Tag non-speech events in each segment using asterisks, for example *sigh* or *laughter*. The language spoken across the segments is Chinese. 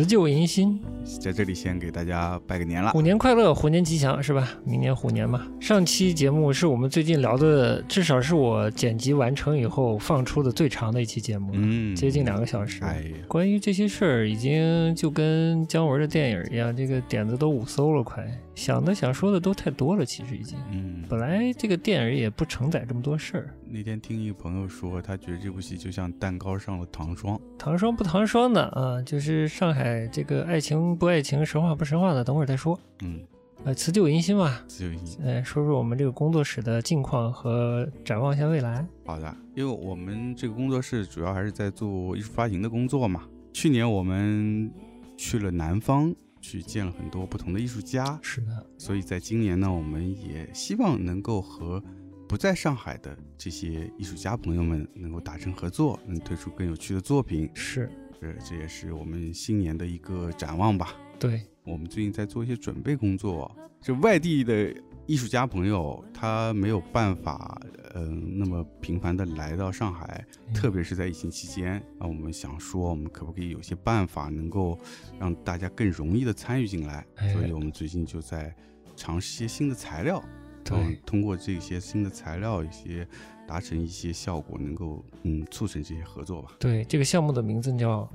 辞旧迎新，在这里先给大家拜个年了，虎年快乐，虎年吉祥，是吧？明年虎年嘛。上期节目是我们最近聊的，至少是我剪辑完成以后放出的最长的一期节目，嗯，接近两个小时。哎，关于这些事儿，已经就跟姜文的电影一样，这个点子都五艘了，快想的想说的都太多了，其实已经。嗯，本来这个电影也不承载这么多事儿。那天听一个朋友说，他觉得这部戏就像蛋糕上了糖霜，糖霜不糖霜的啊，就是上海这个爱情不爱情，神话不神话的，等会儿再说。嗯，呃，辞旧迎新嘛，自由新。呃，说说我们这个工作室的近况和展望一下未来。好的，因为我们这个工作室主要还是在做艺术发行的工作嘛。去年我们去了南方，去见了很多不同的艺术家，是的，所以在今年呢，我们也希望能够和不在上海的这些艺术家朋友们能够达成合作，能推出更有趣的作品。是，这这也是我们新年的一个展望吧。对，我们最近在做一些准备工作，这外地的艺术家朋友，他没有办法，嗯、那么频繁的来到上海，嗯特别是在疫情期间，那我们想说，我们可不可以有些办法能够让大家更容易的参与进来？哎所以我们最近就在尝试一些新的材料，对嗯，通过这些新的材料，一些达成一些效果，能够嗯促成这些合作吧。对，这个项目的名字叫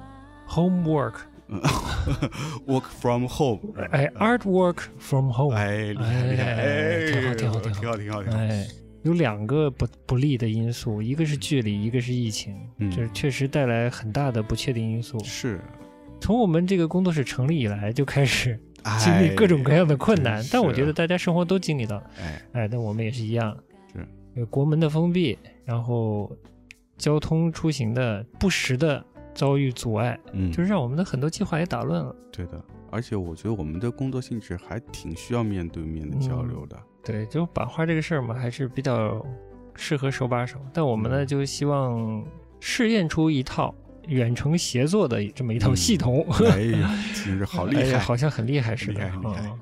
Homework，嗯 *laughs* Work from home，哎，Artwork from Home，哎，厉害厉害，哎挺好挺好挺好。挺好，挺好，挺好。哎，有两个不不利的因素，一个是距离，一个是疫情，嗯。这确实带来很大的不确定因素。是。从我们这个工作室成立以来，就开始哎经历各种各样的困难，但我觉得大家生活都经历到了。哎，哎，但我们也是一样，是。有国门的封闭，然后交通出行的不时的遭遇阻碍，嗯，就是让我们的很多计划也打乱了。对的。而且我觉得我们的工作性质还挺需要面对面的交流的。对，就版画这个事儿嘛，还是比较适合手把手。但我们呢，嗯就希望试验出一套远程协作的这么一套嗯系统。哎呀，*laughs* 其实好厉害，好像很厉害似的。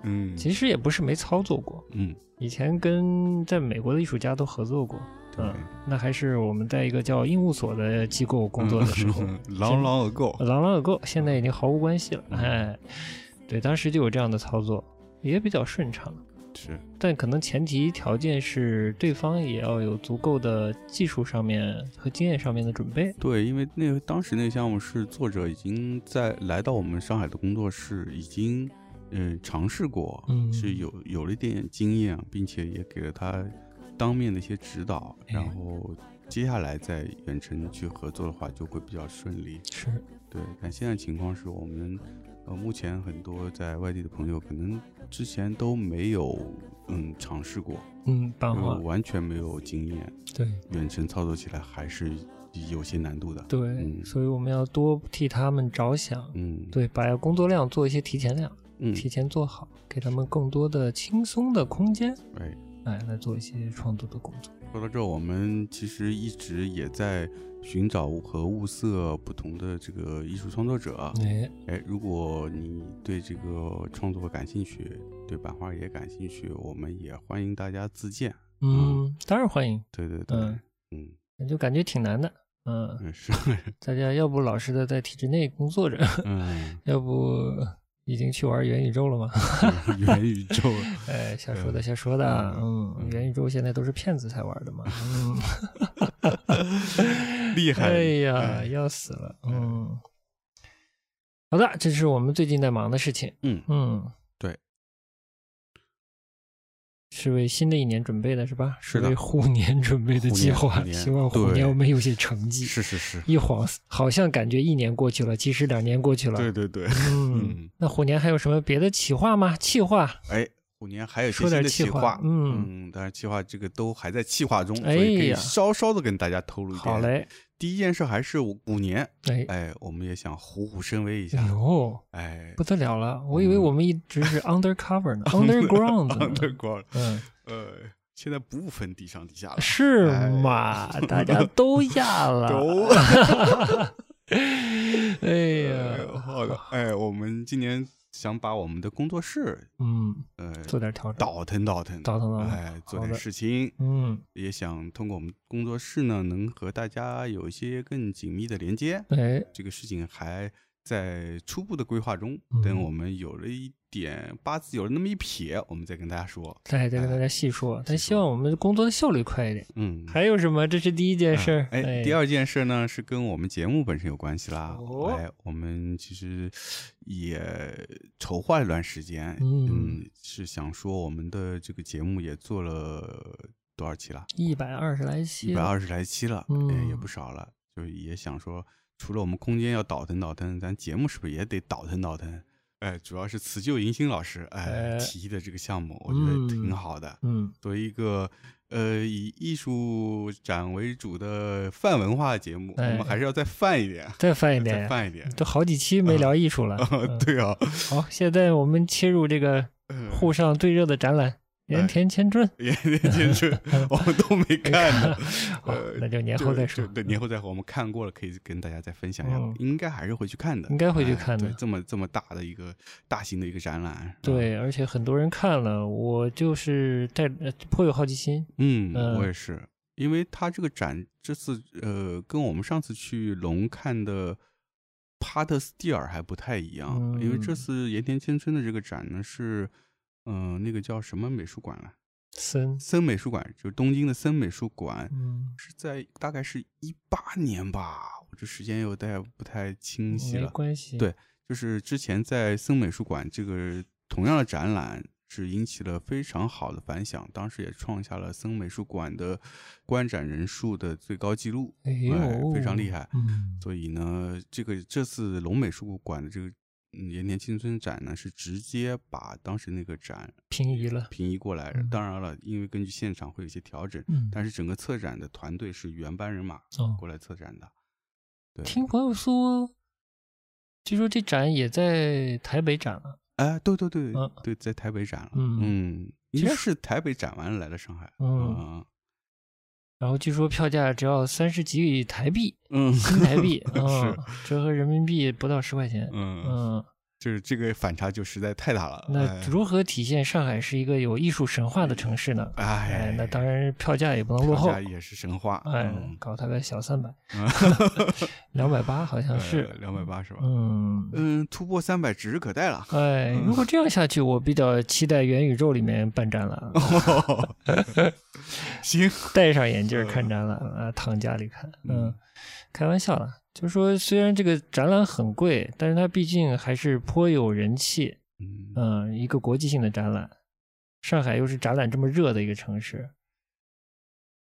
嗯，其实也不是没操作过，嗯，以前跟在美国的艺术家都合作过。对，嗯，那还是我们在一个叫应务所的机构工作的时候，嗯 *laughs* 朗朗而够。*laughs* 朗朗而够，现在已经毫无关系了。嗯哎，对，当时就有这样的操作，也比较顺畅。是，但可能前提条件是对方也要有足够的技术上面和经验上面的准备。对，因为那个当时那个项目是作者已经在来到我们上海的工作室，已经嗯尝试过，嗯是有有了一点点经验，并且也给了他当面的一些指导，哎。然后接下来再远程去合作的话就会比较顺利。是，对，但现在情况是我们呃目前很多在外地的朋友可能之前都没有嗯尝试过，嗯，版因为画，完全没有经验，对。远程操作起来还是有些难度的。对、嗯。所以我们要多替他们着想，嗯，对，把工作量做一些提前量，嗯，提前做好，给他们更多的轻松的空间，哎，哎，来来做一些创作的工作。说到这儿，我们其实一直也在寻找和物色不同的这个艺术创作者。哎，哎，如果你对这个创作感兴趣，对版画也感兴趣，我们也欢迎大家自荐。嗯，当然欢迎，对对对，嗯嗯就感觉挺难的，嗯，嗯是，*laughs* 大家要不老实的在体制内工作着，嗯，*laughs* 要不已经去玩元宇宙了吗？*laughs* 元宇宙，*laughs* 哎，瞎说的，瞎说的。嗯，嗯元宇宙现在都是骗子才玩的嘛。嗯，厉害！哎呀，哎要死了。嗯，好的，这是我们最近在忙的事情。嗯，嗯，对，是为新的一年准备的，是吧？是的为虎年准备的计划希望虎年我们有些成绩。是是是，一晃好像感觉一年过去了，其实两年过去了。对对对，嗯嗯，那虎年还有什么别的企划吗？企划？哎，虎年还有些说点新的企划划，嗯嗯，当然企划这个都还在企划中，所哎以可以稍稍的跟大家透露一点。好，嘞，第一件事还是五年，哎，哎，我们也想虎虎生威一下。哎，呦，哎不得了了！我以为嗯。我们一直是 *laughs* undercover 呢，underground，underground，*laughs* 嗯，呃，现在不分地上地下了，是哎。嘛？大家都压了。*laughs* 哎呀，好的，哎，我们今年想把我们的工作室，嗯，呃，做点调整，倒腾倒腾，倒腾倒腾哎，做点事情，嗯，也想通过我们工作室呢，能和大家有一些更紧密的连接。哎，这个事情还在初步的规划中，嗯等我们有了一点八字有了那么一撇，我们再跟大家说。再再跟大家细说，但希望我们工作的效率快一点。嗯，还有什么？这是第一件事儿。哎，第二件事呢是跟我们节目本身有关系啦。哦哎，我们其实也筹划了一段时间，嗯是想说我们的这个节目也做了多少期了？一百二十来期，一百二十来期了，嗯哎，也不少了。就也想说，除了我们空间要倒腾倒腾，咱节目是不是也得倒腾倒腾？哎，主要是辞旧迎新老师哎哎提议的这个项目，我觉得挺好的。嗯，作为一个呃以艺术展为主的泛文化节目，哎我们还是要再泛一点，再泛一点 *laughs* 再点，泛一点。都好几期没聊 *laughs* 艺术了。*laughs* 嗯对啊，好，现在我们切入这个呃沪上最热的展览《盐田千春》。*laughs* 延年千春我们都没看呢。好呃，那就年后再说对，年后再说。我们看过了，可以跟大家再分享一下。嗯应该还是会去看的，应该会去哎看的对，这么这么大的一个大型的一个展览，对，而且很多人看了，我就是带呃颇有好奇心。嗯，嗯我也是，因为他这个展这次呃跟我们上次去龙看的帕特斯蒂尔还不太一样，因为这嗯次盐田千春的这个展呢是，嗯、那个叫什么美术馆了？森，森美术馆，就是东京的森美术馆，嗯，是在大概是一八年吧，我这时间有点不太清晰没了。关系。对就是之前在森美术馆这个同样的展览是引起了非常好的反响，当时也创下了森美术馆的观展人数的最高纪录，哎非常厉害。嗯，所以呢，这个这次龙美术馆的这个嗯延年青春展呢，是直接把当时那个展平移了。平移过来。嗯当然了，因为根据现场会有一些调整，嗯，但是整个策展的团队是原班人马哦，过来策展的。对，听朋友说，据说这展也在台北展了。哎，对对对、嗯对，在台北展了。嗯嗯，应其实该是台北展完了来了上海。嗯然后据说票价只要三十几台币，嗯新台币，*laughs* 嗯，折合人民币不到十块钱。嗯，嗯，就是这个反差就实在太大了。那哎如何体现上海是一个有艺术神话的城市呢？哎哎，那当然票价也不能落后票价。也是神话。哎嗯，搞他个小三百，*laughs* 嗯两百八好像是。两百八是吧？嗯，嗯，突破三百指日可待了。哎，如果这样下去，我比较期待元宇宙里面办展了 *laughs* *laughs* 行，戴上眼镜看展览啊，躺家里看。嗯嗯，开玩笑了，就是说虽然这个展览很贵，但是它毕竟还是颇有人气。嗯嗯，一个国际性的展览，上海又是展览这么热的一个城市。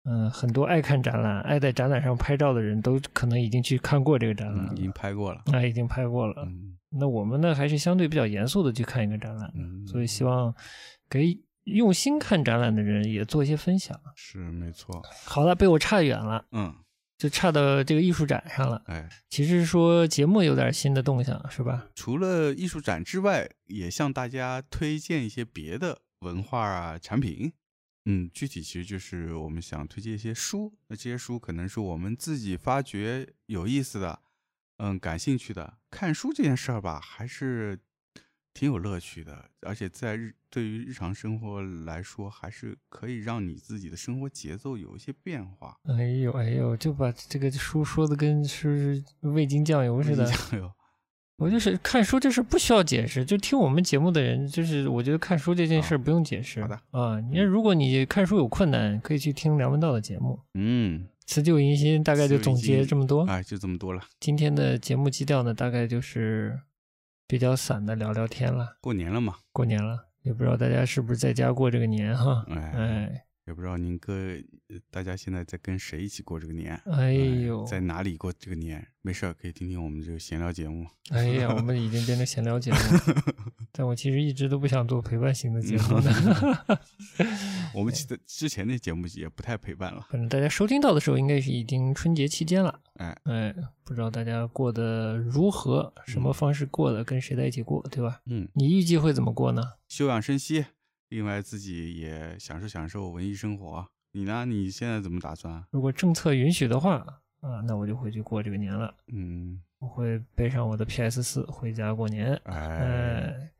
嗯，很多爱看展览、爱在展览上拍照的人都可能已经去看过这个展览了嗯，已，经拍过了。那、已经拍过了。嗯那我们呢，还是相对比较严肃的去看一个展览，嗯，所以希望给用心看展览的人也做一些分享。是没错。好了，被我差远了，嗯，就差到这个艺术展上了。哎，其实说节目有点新的动向，是吧？除了艺术展之外，也向大家推荐一些别的文化啊产品。嗯，具体其实就是我们想推荐一些书，那这些书可能是我们自己发掘有意思的，嗯，感兴趣的。看书这件事儿吧，还是挺有乐趣的，而且在日对于日常生活来说，还是可以让你自己的生活节奏有一些变化。哎呦哎呦，就把这个书说的跟是味精酱油似的。哎呦，我就是看书这事不需要解释，就听我们节目的人，就是我觉得看书这件事不用解释。好的啊，你看如果你看书有困难，可以去听梁文道的节目。嗯，辞旧迎新大概就总结这么多。哎，就这么多了。今天的节目基调呢，大概就是比较散的聊聊天了。过年了嘛，过年了，也不知道大家是不是在家过这个年哈？哎，哎，也不知道您跟呃大家现在在跟谁一起过这个年？哎呦，在哪里过这个年？没事儿，可以听听我们这个闲聊节目。哎呀，我们已经变成闲聊节目了，*laughs* 但我其实一直都不想做陪伴型的节目呢。*laughs* *laughs* 我们记得之前那节目也不太陪伴了。反正大家收听到的时候，应该是已经春节期间了。哎，哎，不知道大家过得如何，什么方式过的，跟谁在一起过，对吧？嗯，你预计会怎么过呢？休养生息，另外自己也享受享受文艺生活。你呢？你现在怎么打算？如果政策允许的话，啊，那我就回去过这个年了。嗯，我会背上我的 PS 四回家过年。哎，哎，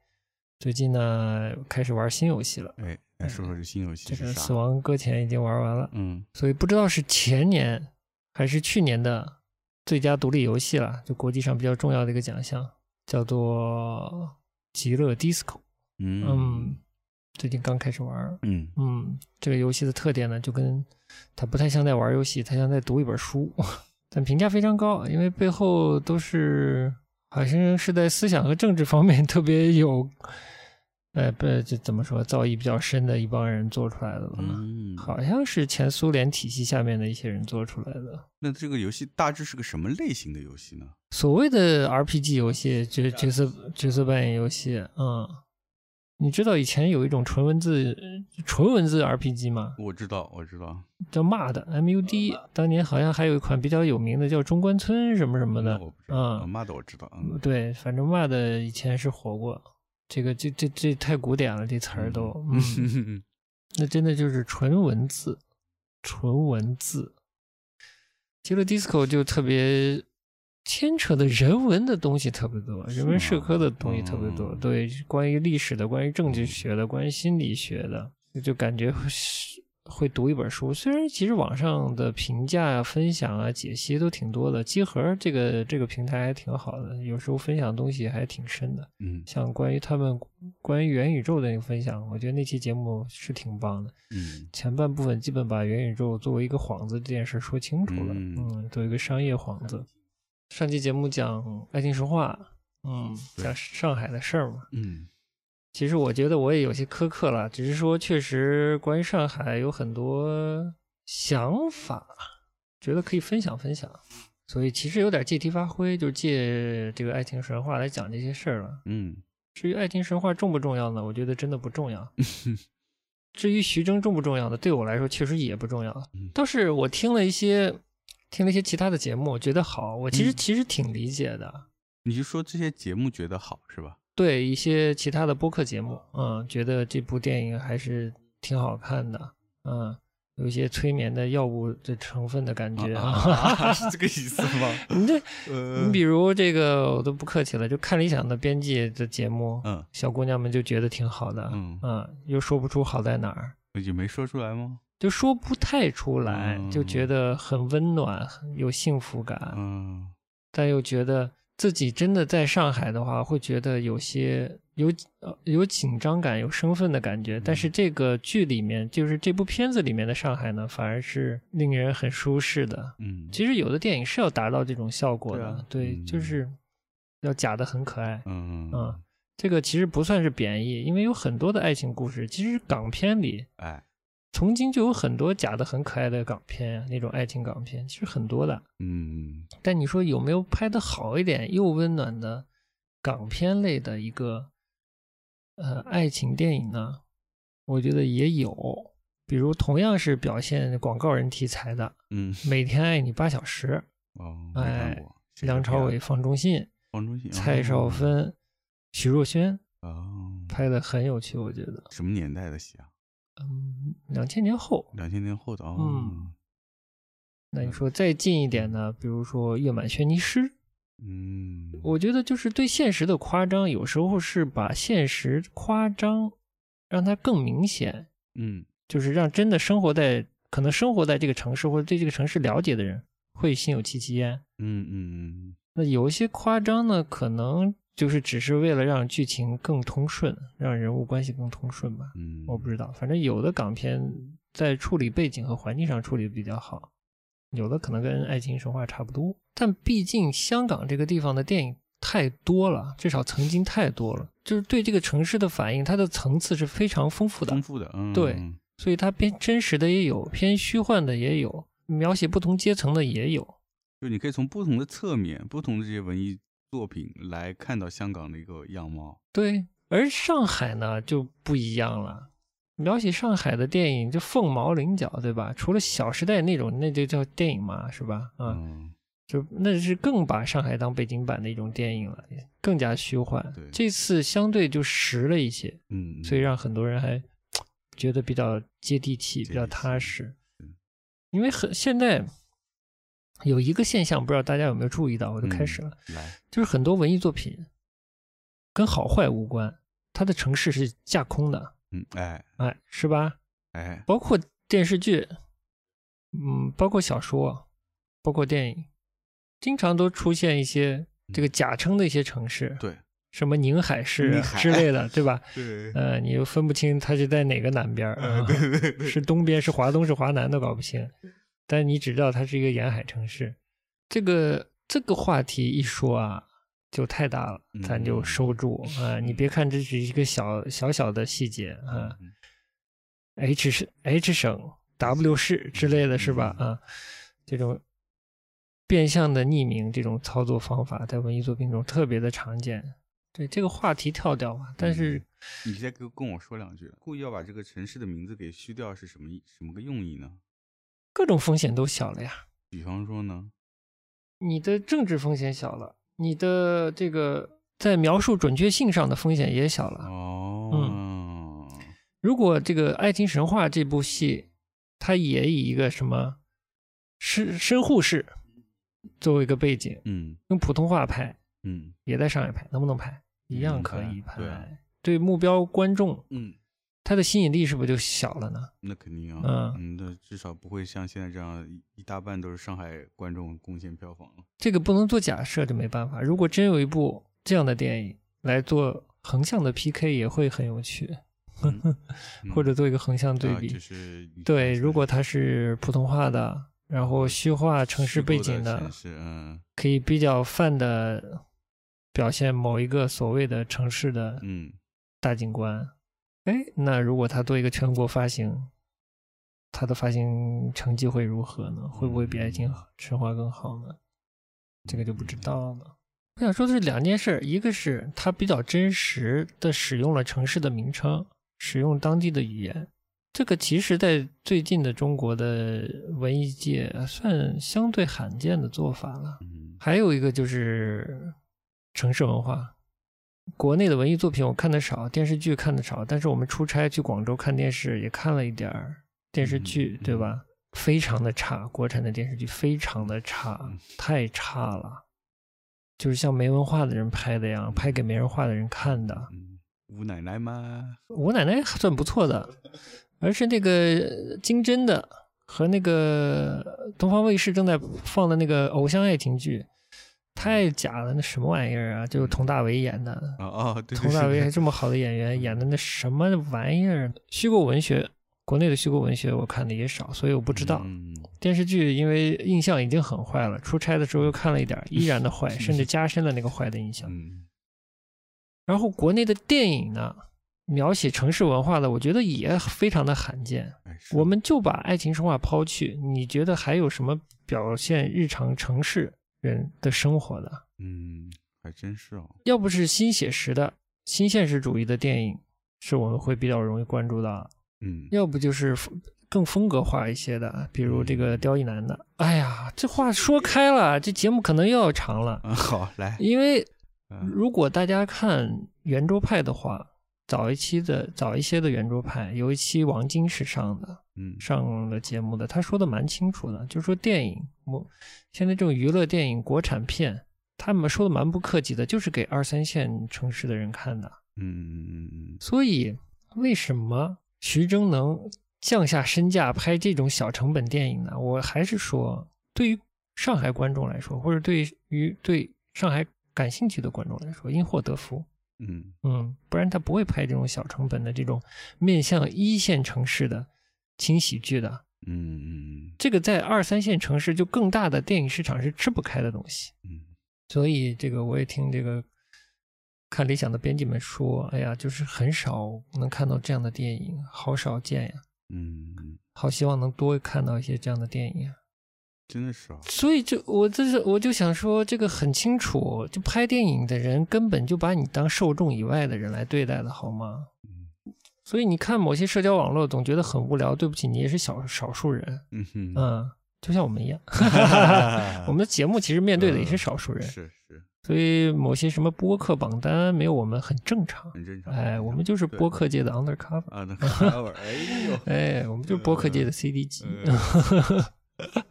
最近呢开始玩新游戏了，哎，来说说这新游戏这个《是？死亡搁浅》已经玩完了，嗯所以不知道是前年还是去年的最佳独立游戏了，就国际上比较重要的一个奖项，叫做《极乐 DISCO》。嗯嗯，最近刚开始玩。嗯嗯，这个游戏的特点呢，就跟它不太像在玩游戏，它像在读一本书，*laughs* 但评价非常高，因为背后都是好像是在思想和政治方面特别有，呃，不，这怎么说，造诣比较深的一帮人做出来的吧？嗯，好像是前苏联体系下面的一些人做出来的。那这个游戏大致是个什么类型的游戏呢？所谓的 RPG 游戏，角角色角色扮演游戏，嗯，你知道以前有一种纯文字纯文字 RPG 吗？我知道，我知道，叫 MUD MUD，当年好像还有一款比较有名的叫中关村什么什么的嗯骂的我知道，嗯对，反正 MUD 以前是火过。这个这这这太古典了，这词儿都，嗯，*laughs* 那真的就是纯文字，纯文字。极乐 DISCO 就特别牵扯的人文的东西特别多，人文社科的东西特别多，嗯对，关于历史的，关于政治学的，关于心理学的，就感觉是会读一本书。虽然其实网上的评价啊、分享啊、解析都挺多的，集合这个这个平台还挺好的，有时候分享的东西还挺深的。嗯像关于他们关于元宇宙的那个分享，我觉得那期节目是挺棒的。嗯前半部分基本把元宇宙作为一个幌子这件事说清楚了，嗯嗯，作为一个商业幌子。上期节目讲爱情神话，嗯，讲上海的事儿嘛。嗯其实我觉得我也有些苛刻了，只是说确实关于上海有很多想法，觉得可以分享分享。所以其实有点借题发挥，就借这个爱情神话来讲这些事儿了。嗯至于爱情神话重不重要呢？我觉得真的不重要。*laughs* 至于徐峥重不重要呢？对我来说确实也不重要嗯。倒是我听了一些听了一些其他的节目，觉得好，我其实嗯其实挺理解的。你是说这些节目觉得好是吧？对一些其他的播客节目，嗯，觉得这部电影还是挺好看的，嗯，有一些催眠的药物的成分的感觉啊，*laughs* 是这个意思吗？*laughs* 你这，呃你比如这个，我都不客气了，就看理想的编辑的节目，嗯小姑娘们就觉得挺好的，嗯，嗯，又说不出好在哪儿，也没说出来吗？就说不太出来，嗯。就觉得很温暖，很有幸福感，嗯。但又觉得自己真的在上海的话，会觉得有些有呃有紧张感、有身份的感觉。但是这个剧里面，就是这部片子里面的上海呢，反而是令人很舒适的。嗯，其实有的电影是要达到这种效果的，对啊对，嗯。就是要假的很可爱。嗯嗯。这个其实不算是贬义，因为有很多的爱情故事，其实港片里哎曾经就有很多假的很可爱的港片呀，那种爱情港片，其实很多的。嗯但你说有没有拍的好一点又温暖的港片类的一个呃爱情电影呢？我觉得也有，比如同样是表现广告人题材的嗯《每天爱你八小时哦，哎过。梁朝伟、方中信、方中信、蔡少芬、徐若瑄哦，拍的很有趣，我觉得。什么年代的戏啊？嗯，两千年后，两千年后的哦。嗯那你说再近一点呢？比如说《月满轩尼诗》，嗯，我觉得就是对现实的夸张，有时候是把现实夸张，让它更明显，嗯就是让真的生活在可能生活在这个城市或者对这个城市了解的人会心有戚戚焉。嗯嗯那有一些夸张呢，可能就是只是为了让剧情更通顺，让人物关系更通顺吧。嗯，我不知道，反正有的港片在处理背景和环境上处理的比较好，有的可能跟《爱情神话》差不多。但毕竟香港这个地方的电影太多了，至少曾经太多了，就是对这个城市的反应，它的层次是非常丰富的丰。富的，嗯，对所以它偏真实的也有，偏虚幻的也有，描写不同阶层的也有。就你可以从不同的侧面、不同的这些文艺作品来看到香港的一个样貌。对，而上海呢就不一样了。描写上海的电影就凤毛麟角，对吧？除了《小时代》那种，那就叫电影嘛，是吧？啊、嗯就那是更把上海当北京版的一种电影了，更加虚幻对。这次相对就实了一些，嗯，所以让很多人还觉得比较接地气，比较踏实嗯。因为很现在有一个现象，不知道大家有没有注意到，我就开始了，嗯，就是很多文艺作品跟好坏无关，它的城市是架空的，嗯，哎。哎，是吧？哎，包括电视剧，嗯，包括小说，包括电影，经常都出现一些这个假称的一些城市，对，什么宁海市之类的，对吧？对，呃，你又分不清它是在哪个南边儿，啊对对对，是东边是华东是华南都搞不清，*laughs* 但你只知道它是一个沿海城市。这个这个话题一说啊，就太大了，咱就嗯收住啊、你别看这是一个小小小的细节啊、嗯 h 是 H 省 W 市之类的是吧？嗯啊，这种变相的匿名这种操作方法，在文艺作品中特别的常见。对这个话题跳掉吧，但是你再跟跟我说两句，故意要把这个城市的名字给虚掉是什么意什么个用意呢？各种风险都小了呀。比方说呢？你的政治风险小了，你的这个在描述准确性上的风险也小了。哦，如果这个《爱情神话》这部戏，它也以一个什么深深沪市作为一个背景，嗯用普通话拍，嗯也在上海拍，能不能拍？一样可以拍对啊拍。对目标观众，嗯，它的吸引力是不是就小了呢？那肯定啊，嗯嗯，那至少不会像现在这样一一大半都是上海观众贡献票房了。这个不能做假设，这没办法。如果真有一部这样的电影来做横向的 PK，也会很有趣，*laughs* 嗯或者做一个横向对比。啊就是对，如果它是普通话的，然后虚化城市背景的城市，嗯可以比较泛的表现某一个所谓的城市的嗯大景观。哎，那如果它做一个全国发行，它的发行成绩会如何呢？会不会比《爱情神话》更好呢？这个就不知道了。我想说的是两件事，一个是它比较真实的使用了城市的名称，使用当地的语言，这个其实在最近的中国的文艺界算相对罕见的做法了。嗯还有一个就是城市文化，国内的文艺作品我看的少，电视剧看的少，但是我们出差去广州看电视也看了一点儿电视剧，嗯对吧？非常的差，国产的电视剧非常的差嗯，太差了，就是像没文化的人拍的样，拍给没文化的人看的。嗯，吴奶奶吗？吴奶奶还算不错的，而是那个金针的和那个东方卫视正在放的那个偶像爱情剧，太假了，那什么玩意儿啊？就是佟大为演的，哦哦，对，对佟大为还这么好的演员演的那什么玩意儿？虚构文学，国内的虚构文学我看的也少，所以我不知道。嗯电视剧因为印象已经很坏了，出差的时候又看了一点，依然的坏，甚至加深了那个坏的印象。嗯然后国内的电影呢，描写城市文化的，我觉得也非常的罕见。哎我们就把爱情神话抛去，你觉得还有什么表现日常城市人的生活的？嗯还真是哦，要不是新写实的、新现实主义的电影，是我们会比较容易关注到；嗯。要不就是更风格化一些的，比如这个刁亦男的。哎呀，这话说开了，这节目可能又要长了，嗯好来，因为嗯。如果大家看圆桌派的话，早一期的早一些的圆桌派，有一期王晶是上的，嗯上了节目的，他说的蛮清楚的，就是说电影，我现在这种娱乐电影、国产片，他们说的蛮不客气的，就是给二三线城市的人看的。嗯嗯所以为什么徐峥能降下身价拍这种小成本电影呢？我还是说，对于上海观众来说，或者对于对上海感兴趣的观众来说，因祸得福。嗯嗯，不然他不会拍这种小成本的这种面向一线城市的轻喜剧的。嗯嗯这个在二三线城市就更大的电影市场是吃不开的东西。嗯所以这个我也听这个看理想的编辑们说，哎呀，就是很少能看到这样的电影，好少见呀。嗯，好希望能多看到一些这样的电影呀。真的是啊，所以就我这是我就想说，这个很清楚，就拍电影的人根本就把你当受众以外的人来对待的好吗？所以你看某些社交网络总觉得很无聊，对不起，你也是小少数人，嗯哼，嗯，就像我们一样，*laughs* 我们的节目其实面对的也是少数人，是是。所以某些什么播客榜单没有我们很正常，很正常，哎，我们就是播客界的 undercover。undercover，，*laughs* 哎呦，哎，我们就是播客界的 CD 机，*laughs*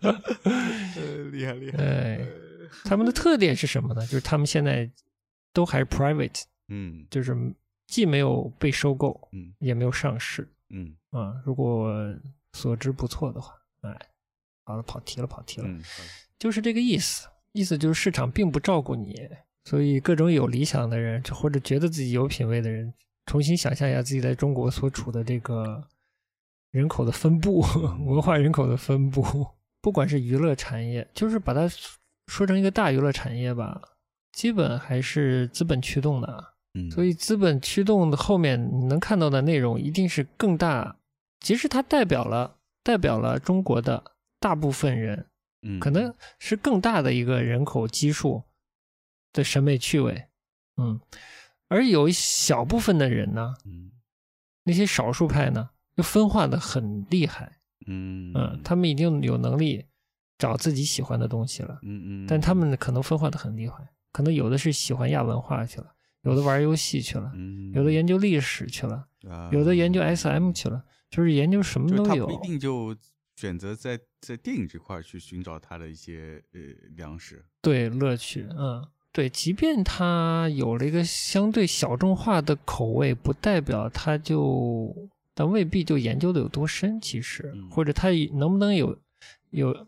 呃厉害厉害，哎，他们的特点是什么呢？就是他们现在都还是 private，嗯。就是既没有被收购，嗯也没有上市嗯啊。如果所知不错的话，哎，好了，跑题了，跑题了，嗯，就是这个意思。意思就是市场并不照顾你，所以各种有理想的人，或者觉得自己有品位的人，重新想象一下自己在中国所处的这个人口的分布，*laughs* 文化人口的分布，不管是娱乐产业，就是把它说成一个大娱乐产业吧，基本还是资本驱动的。嗯，所以资本驱动的后面你能看到的内容一定是更大，其实它代表了代表了中国的大部分人，嗯。可能是更大的一个人口基数的审美趣味，嗯，而有一小部分的人呢，嗯。那些少数派呢，又分化的很厉害，嗯嗯，他们已经有能力找自己喜欢的东西了，嗯嗯，但他们可能分化的很厉害，可能有的是喜欢亚文化去了，有的玩游戏去了，嗯有的研究历史去了，啊有的研究 SM 去了，就是研究什么都有他不。一定就选择在在电影这块去寻找他的一些呃粮食。对乐趣，嗯，对，即便它有了一个相对小众化的口味，不代表它就，但未必就研究的有多深，其实，嗯或者它能不能有有，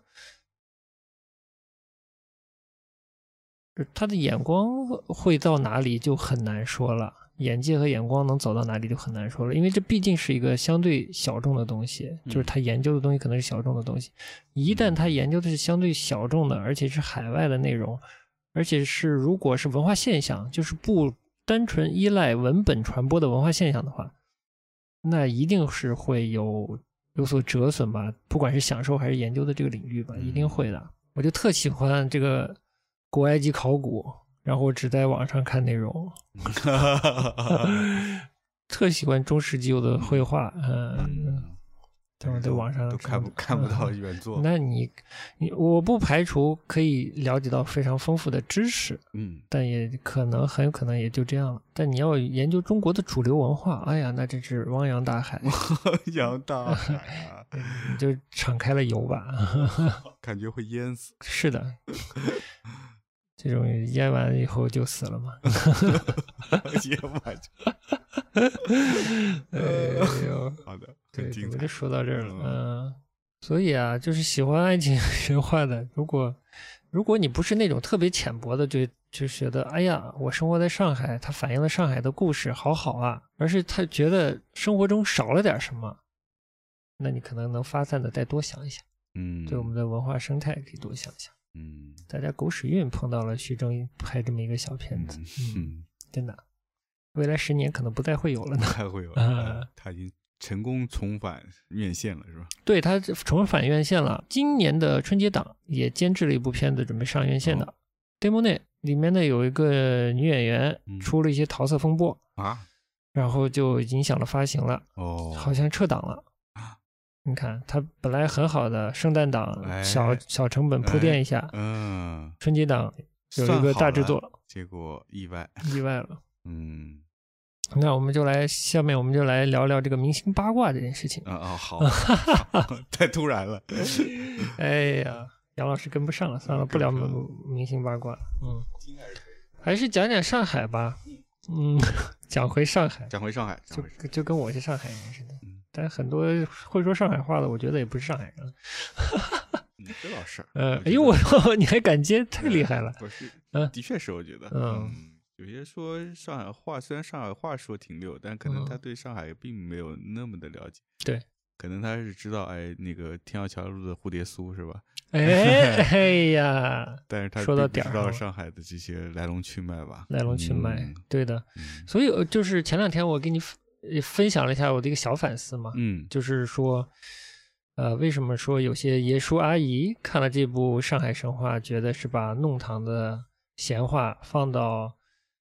他的眼光会到哪里就很难说了。眼界和眼光能走到哪里就很难说了，因为这毕竟是一个相对小众的东西，就是他研究的东西可能是小众的东西。一旦他研究的是相对小众的，而且是海外的内容，而且是如果是文化现象，就是不单纯依赖文本传播的文化现象的话，那一定是会有有所折损吧，不管是享受还是研究的这个领域吧，一定会的。我就特喜欢这个古埃及考古，然后我只在网上看内容，*laughs* 特喜欢中世纪有的绘画，嗯，嗯，但我在网上都看不看不到原作。那你你我不排除可以了解到非常丰富的知识，嗯但也可能很有可能也就这样了。但你要研究中国的主流文化，哎呀，那真是汪洋大海，*laughs* 汪洋大海啊，*laughs* 你就敞开了游吧。感觉会淹死。是的，这种淹完以后就死了嘛。*laughs* 淹完就 *laughs* 哎呦，*laughs* 好的，对我就。说到这儿了。嗯嗯，所以啊，就是喜欢爱情神话的，如果如果你不是那种特别浅薄的，就就觉得哎呀，我生活在上海，它反映了上海的故事，好好啊，而是他觉得生活中少了点什么，那你可能能发散的再多想一想，嗯，对我们的文化生态可以多想想。嗯大家狗屎运碰到了徐峥拍这么一个小片嗯子，嗯，嗯，真的，未来十年可能不再会有了呢。还会有，*laughs* 啊呃他已经成功重返院线了，是吧？对他重返院线了，今年的春节档也监制了一部片子，准备上院线的。d e m o n e 里面呢有一个女演员嗯出了一些桃色风波，啊，然后就影响了发行了，哦，好像撤档了啊。你看，它本来很好的圣诞档哎小小成本铺垫一下，嗯，春节档有一个大制作，结果意外，意外了。嗯，*laughs* 那我们就来，下面我们就来聊聊这个明星八卦这件事情。啊啊，好，*laughs* 太突然了，*laughs* 哎呀，杨老师跟不上了，算了，不聊明明星八卦。嗯，还是讲讲上海吧。嗯，讲回上海，讲回上海，就就跟我是上海人似的嗯。但很多会说上海话的，我觉得也不是上海人。嗯这倒是，呃，哎呦我，*laughs* 你还敢接，太厉害了。*laughs* 不是，嗯的确是，我觉得，嗯嗯，有些说上海话，虽然上海话说挺溜，但可能嗯他对上海并没有那么的了解。对，可能他是知道，哎，那个天桥桥路的蝴蝶酥是吧？哎 *laughs* 哎呀，但是他说到并不知道上海的这些来龙去脉吧？来龙去脉嗯，对的。嗯所以呃就是前两天我给你分享了一下我的一个小反思嘛，嗯就是说，呃，为什么说有些爷叔阿姨看了这部《上海神话》，觉得是把弄堂的闲话放到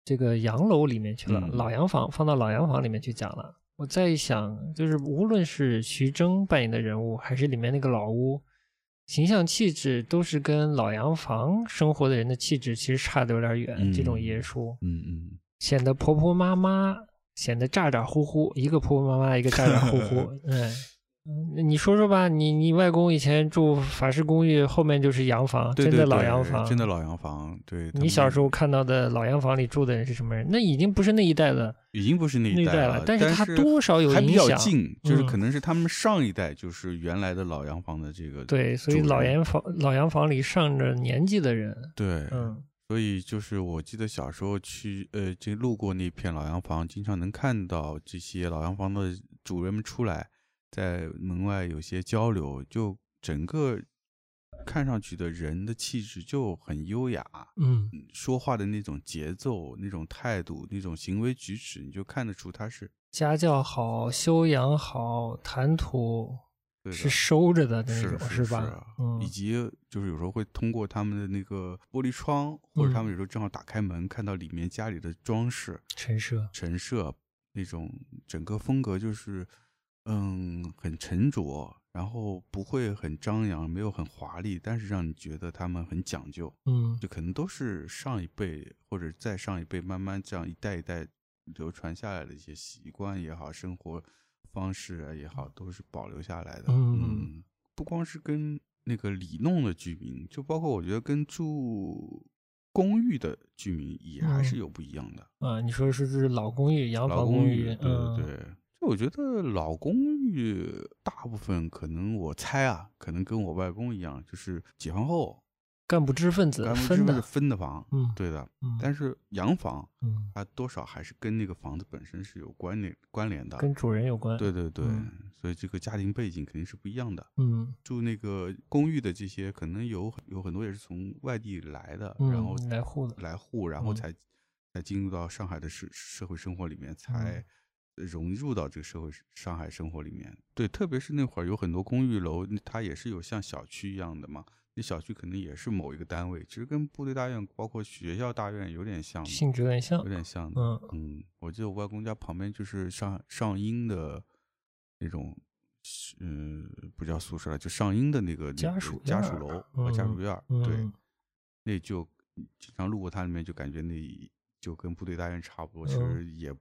这个洋楼里面去了，嗯老洋房放到老洋房里面去讲了。我在一想，就是无论是徐峥扮演的人物，还是里面那个老屋，形象气质都是跟老洋房生活的人的气质其实差的有点远。嗯这种爷叔嗯嗯显得婆婆妈妈，显得咋咋呼呼，一个婆婆妈妈，一个咋咋呼呼，*laughs* 哎。嗯，你说说吧，你你外公以前住法式公寓，后面就是洋房，对对真的老洋房，真的老洋房。对，你小时候看到的老洋房里住的人是什么人？那已经不是那一代的已经不是那那一代代了，但是他多少有还比影响。较近，就是嗯可能是他们上一代就是原来的老洋房的这个对，所以老洋房老洋房里上着年纪的人，对，嗯所以就是我记得小时候去呃，这路过那片老洋房，经常能看到这些老洋房的主人们出来，在门外有些交流，就整个看上去的人的气质就很优雅，嗯。说话的那种节奏、那种态度、那种行为举止，你就看得出他是家教好，修养好，谈吐是收着的那是种，是吧？啊嗯以及就是有时候会通过他们的那个玻璃窗，或者他嗯们有时候正好打开门，看到里面家里的装饰、陈设，陈设那种整个风格就是，嗯，很沉着，然后不会很张扬，没有很华丽，但是让你觉得他们很讲究。嗯这可能都是上一辈或者再上一辈慢慢这样一代一代流传下来的一些习惯也好，生活方式啊也好，都是保留下来的。嗯嗯，不光是跟那个里弄的居民，就包括我觉得跟住公寓的居民也还是嗯有不一样的。啊，你说是是老公寓、洋老房公公寓，对嗯对对。就我觉得老公寓大部分可能我猜啊，可能跟我外公一样，就是解放后干部知识分子干部分的是分的房，嗯对的。嗯但是洋房嗯，它多少还是跟那个房子本身是有关联关联的，跟主人有关。对对对，嗯所以这个家庭背景肯定是不一样的。嗯住那个公寓的这些，可能有有很多也是从外地来的，嗯，然后来沪的，来沪，然后嗯才才进入到上海的社社会生活里面，才融入到这个社会上海生活里面。对，特别是那会儿有很多公寓楼，它也是有像小区一样的嘛。那小区可能也是某一个单位，其实跟部队大院包括学校大院有点像，性质有点像有。点像的。嗯嗯，我记得我外公家旁边就是上上英的那种，嗯、不叫宿舍了，就上英的那个家属家属楼和家属嗯院儿。对，嗯那就经常路过它里面，就感觉那就跟部队大院差不多，其嗯实也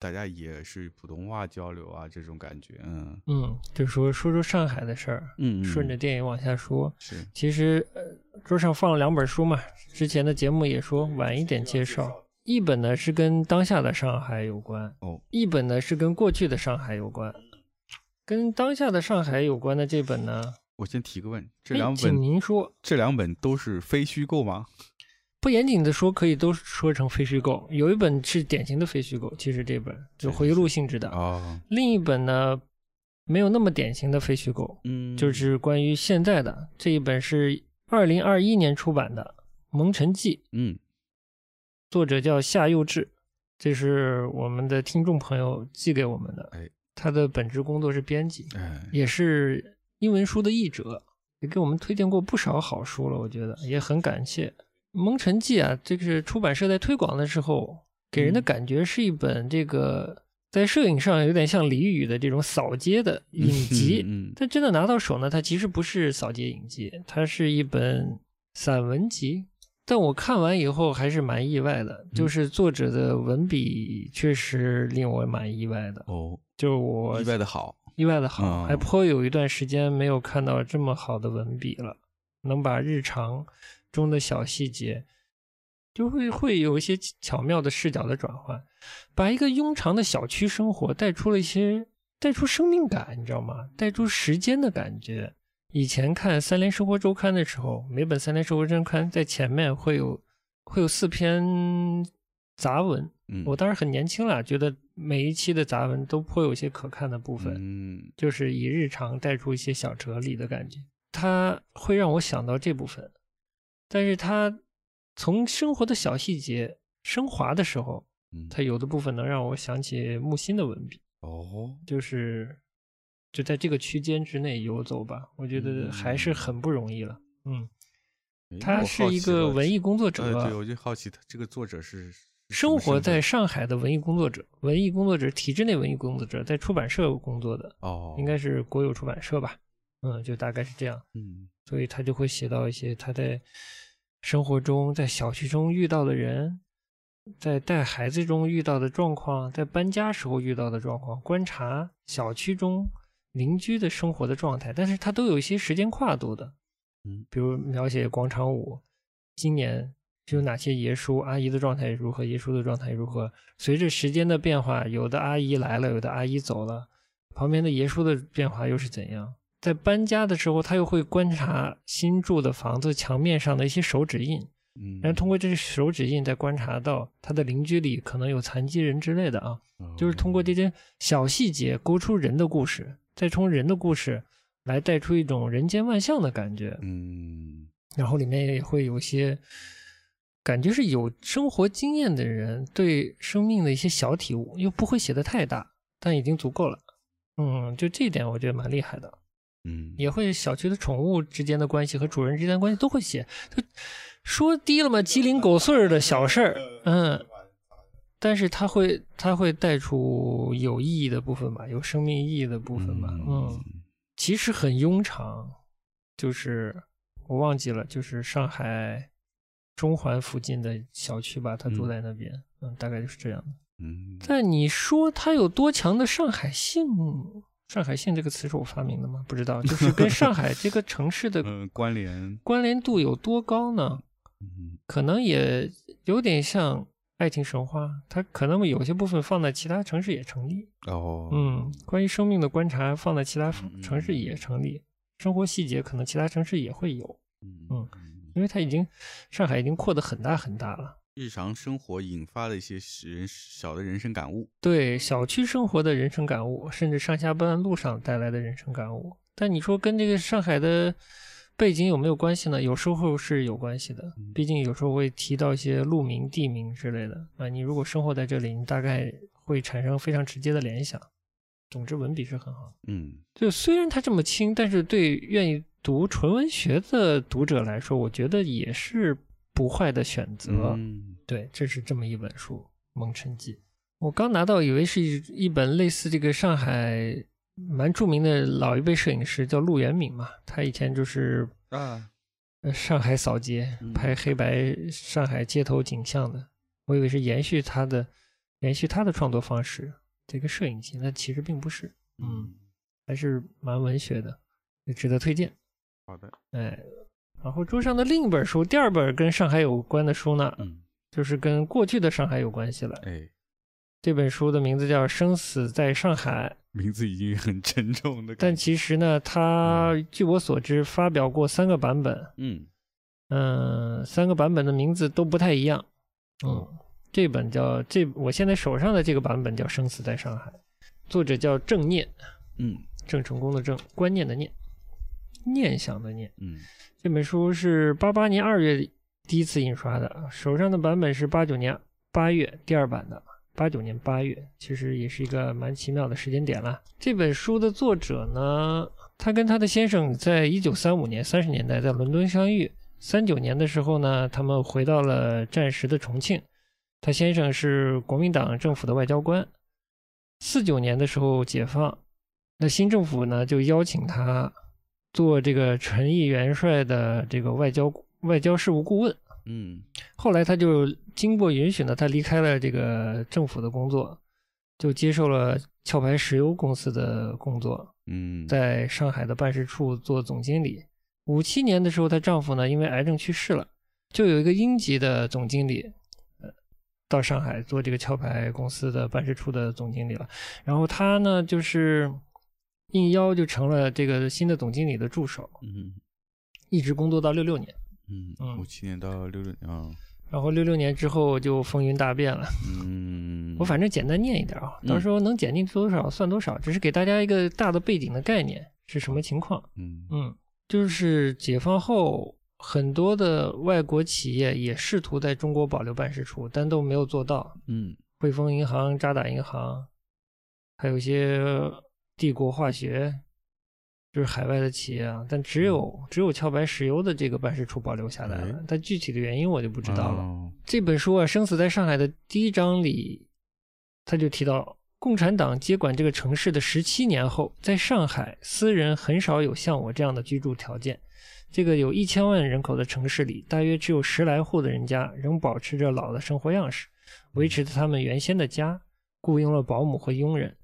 大家也是普通话交流啊，这种感觉。嗯嗯，就说说说上海的事儿，嗯，顺着电影往下说。是其实，呃，桌上放了两本书嘛，之前的节目也说晚一点介绍。一本呢是跟当下的上海有关，哦，一本呢是跟过去的上海有关。跟当下的上海有关的这本呢，我先提个问，这两本请您说，这两本都是非虚构吗？不严谨的说，可以都说成非虚构。有一本是典型的非虚构，其实这本就回忆录性质的；哦，另一本呢，没有那么典型的非虚构，嗯，就是关于现在的这一本是二零二一年出版的《蒙尘记》，嗯作者叫夏佑志，这是我们的听众朋友寄给我们的。哎，他的本职工作是编辑，哎，也是英文书的译者，也给我们推荐过不少好书了。我觉得也很感谢《蒙尘记》啊，这个是出版社在推广的时候给人的嗯感觉是一本这个在摄影上有点像李宇的这种扫街的影集。嗯，但真的拿到手呢，它其实不是扫街影集，它是一本散文集。但我看完以后还是蛮意外的，嗯就是作者的文笔确实令我蛮意外的。哦，就我意外的好，意外的好，嗯还颇有一段时间没有看到这么好的文笔了，能把日常中的小细节，就会会有一些巧妙的视角的转换，把一个庸常的小区生活带出了一些带出生命感，你知道吗？带出时间的感觉。以前看《三联生活周刊》的时候，每本《三联生活周刊》在前面会有会有四篇杂文，嗯，我当时很年轻啦，觉得每一期的杂文都颇有些可看的部分，嗯就是以日常带出一些小哲理的感觉，它会让我想到这部分，但是他从生活的小细节升华的时候，嗯，它有的部分能让我想起木心的文笔，哦，就是就在这个区间之内游走吧，我觉得还是很不容易了。嗯，诶他是一个文艺工作者，呃，对，我就好奇他这个作者是生活在上海的文艺工作者，文艺工作者，体制内文艺工作者，在出版社工作的，哦，应该是国有出版社吧？嗯，就大概是这样。嗯所以他就会写到一些他在生活中、在小区中遇到的人，在带孩子中遇到的状况，在搬家时候遇到的状况，观察小区中邻居的生活的状态，但是它都有一些时间跨度的，嗯，比如描写广场舞，今年有哪些爷叔阿姨的状态如何，爷叔的状态如何，随着时间的变化，有的阿姨来了，有的阿姨走了，旁边的爷叔的变化又是怎样？在搬家的时候，他又会观察新住的房子墙面上的一些手指印，嗯，然后通过这些手指印再观察到他的邻居里可能有残疾人之类的啊，就是通过这些小细节勾出人的故事，再从人的故事来带出一种人间万象的感觉，嗯然后里面也会有一些感觉是有生活经验的人对生命的一些小体悟，又不会写的太大，但已经足够了。嗯，就这一点我觉得蛮厉害的。嗯，也会小区的宠物之间的关系和主人之间的关系都会写，就说低了嘛，鸡零狗碎儿的小事儿，嗯，但是它会它会带出有意义的部分吧，有生命意义的部分吧，嗯，其实很庸常，就是我忘记了，就是上海中环附近的小区吧，他住在那边，嗯，大概就是这样的。嗯，但你说它有多强的上海性？上海性这个词是我发明的吗？不知道，就是跟 *laughs* 上海这个城市的嗯关联关联度有多高呢？嗯可能也有点像爱情神话，它可能有些部分放在其他城市也成立。哦，嗯，关于生命的观察放在其他嗯城市也成立，生活细节可能其他城市也会有，嗯嗯因为它已经上海已经扩得很大很大了。日常生活引发的一些人小的人生感悟，对小区生活的人生感悟，甚至上下班路上带来的人生感悟。但你说跟这个上海的背景有没有关系呢？有时候是有关系的，毕竟有时候会提到一些路名、地名之类的啊。你如果生活在这里，你大概会产生非常直接的联想。总之，文笔是很好。嗯就虽然它这么轻，但是对愿意读纯文学的读者来说，我觉得也是不坏的选择。嗯对，这是这么一本书《蒙尘记》。我刚拿到，以为是一一本类似这个上海蛮著名的老一辈摄影师叫陆元敏嘛，他以前就是啊，呃上海扫街嗯拍黑白上海街头景象的，我以为是延续他的延续他的创作方式这个摄影集，那其实并不是，嗯，还是蛮文学的，也值得推荐。好的，哎，然后桌上的另一本书，第二本跟上海有关的书呢，嗯，就是跟过去的上海有关系了。哎，这本书的名字叫《生死在上海》，名字已经很沉重的但，其实呢，它据我所知发表过三个版本，嗯。嗯，三个版本的名字都不太一样。嗯，这本叫这我现在手上的这个版本叫《生死在上海》，作者叫郑念，嗯。郑成功的郑，观念的念，念想的念。嗯这本书是八八年二月第一次印刷的，手上的版本是八九年八月第二版的。八九年八月，其实也是一个蛮奇妙的时间点了。这本书的作者呢，他跟他的先生在一九三五年三十年代在伦敦相遇。三九年的时候呢，他们回到了战时的重庆。他先生是国民党政府的外交官。四九年的时候解放，那新政府呢就邀请他做这个陈毅元帅的这个外交外交事务顾问。嗯后来他就经过允许呢，他离开了这个政府的工作，就接受了壳牌石油公司的工作，嗯，在上海的办事处做总经理。五七年的时候，她丈夫呢因为癌症去世了，就有一个英籍的总经理，呃，到上海做这个壳牌公司的办事处的总经理了。然后她呢就是应邀就成了这个新的总经理的助手，嗯一直工作到六六年。嗯嗯五七年到六六年啊，然后六六年之后就风云大变了。嗯，我反正简单念一点啊，嗯到时候能减进多少算多少，只是给大家一个大的背景的概念是什么情况。嗯嗯，就是解放后很多的外国企业也试图在中国保留办事处，但都没有做到。嗯汇丰银行、渣打银行，还有一些帝国化学，就是海外的企业啊，但只有只有壳牌石油的这个办事处保留下来了哎，但具体的原因我就不知道了。哦这本书啊，《生死在上海》的第一章里，他就提到，共产党接管这个城市的十七年后，在上海，私人很少有像我这样的居住条件。这个有一千万人口的城市里，大约只有十来户的人家仍保持着老的生活样式，维持着他们原先的家，雇佣了保姆和佣人。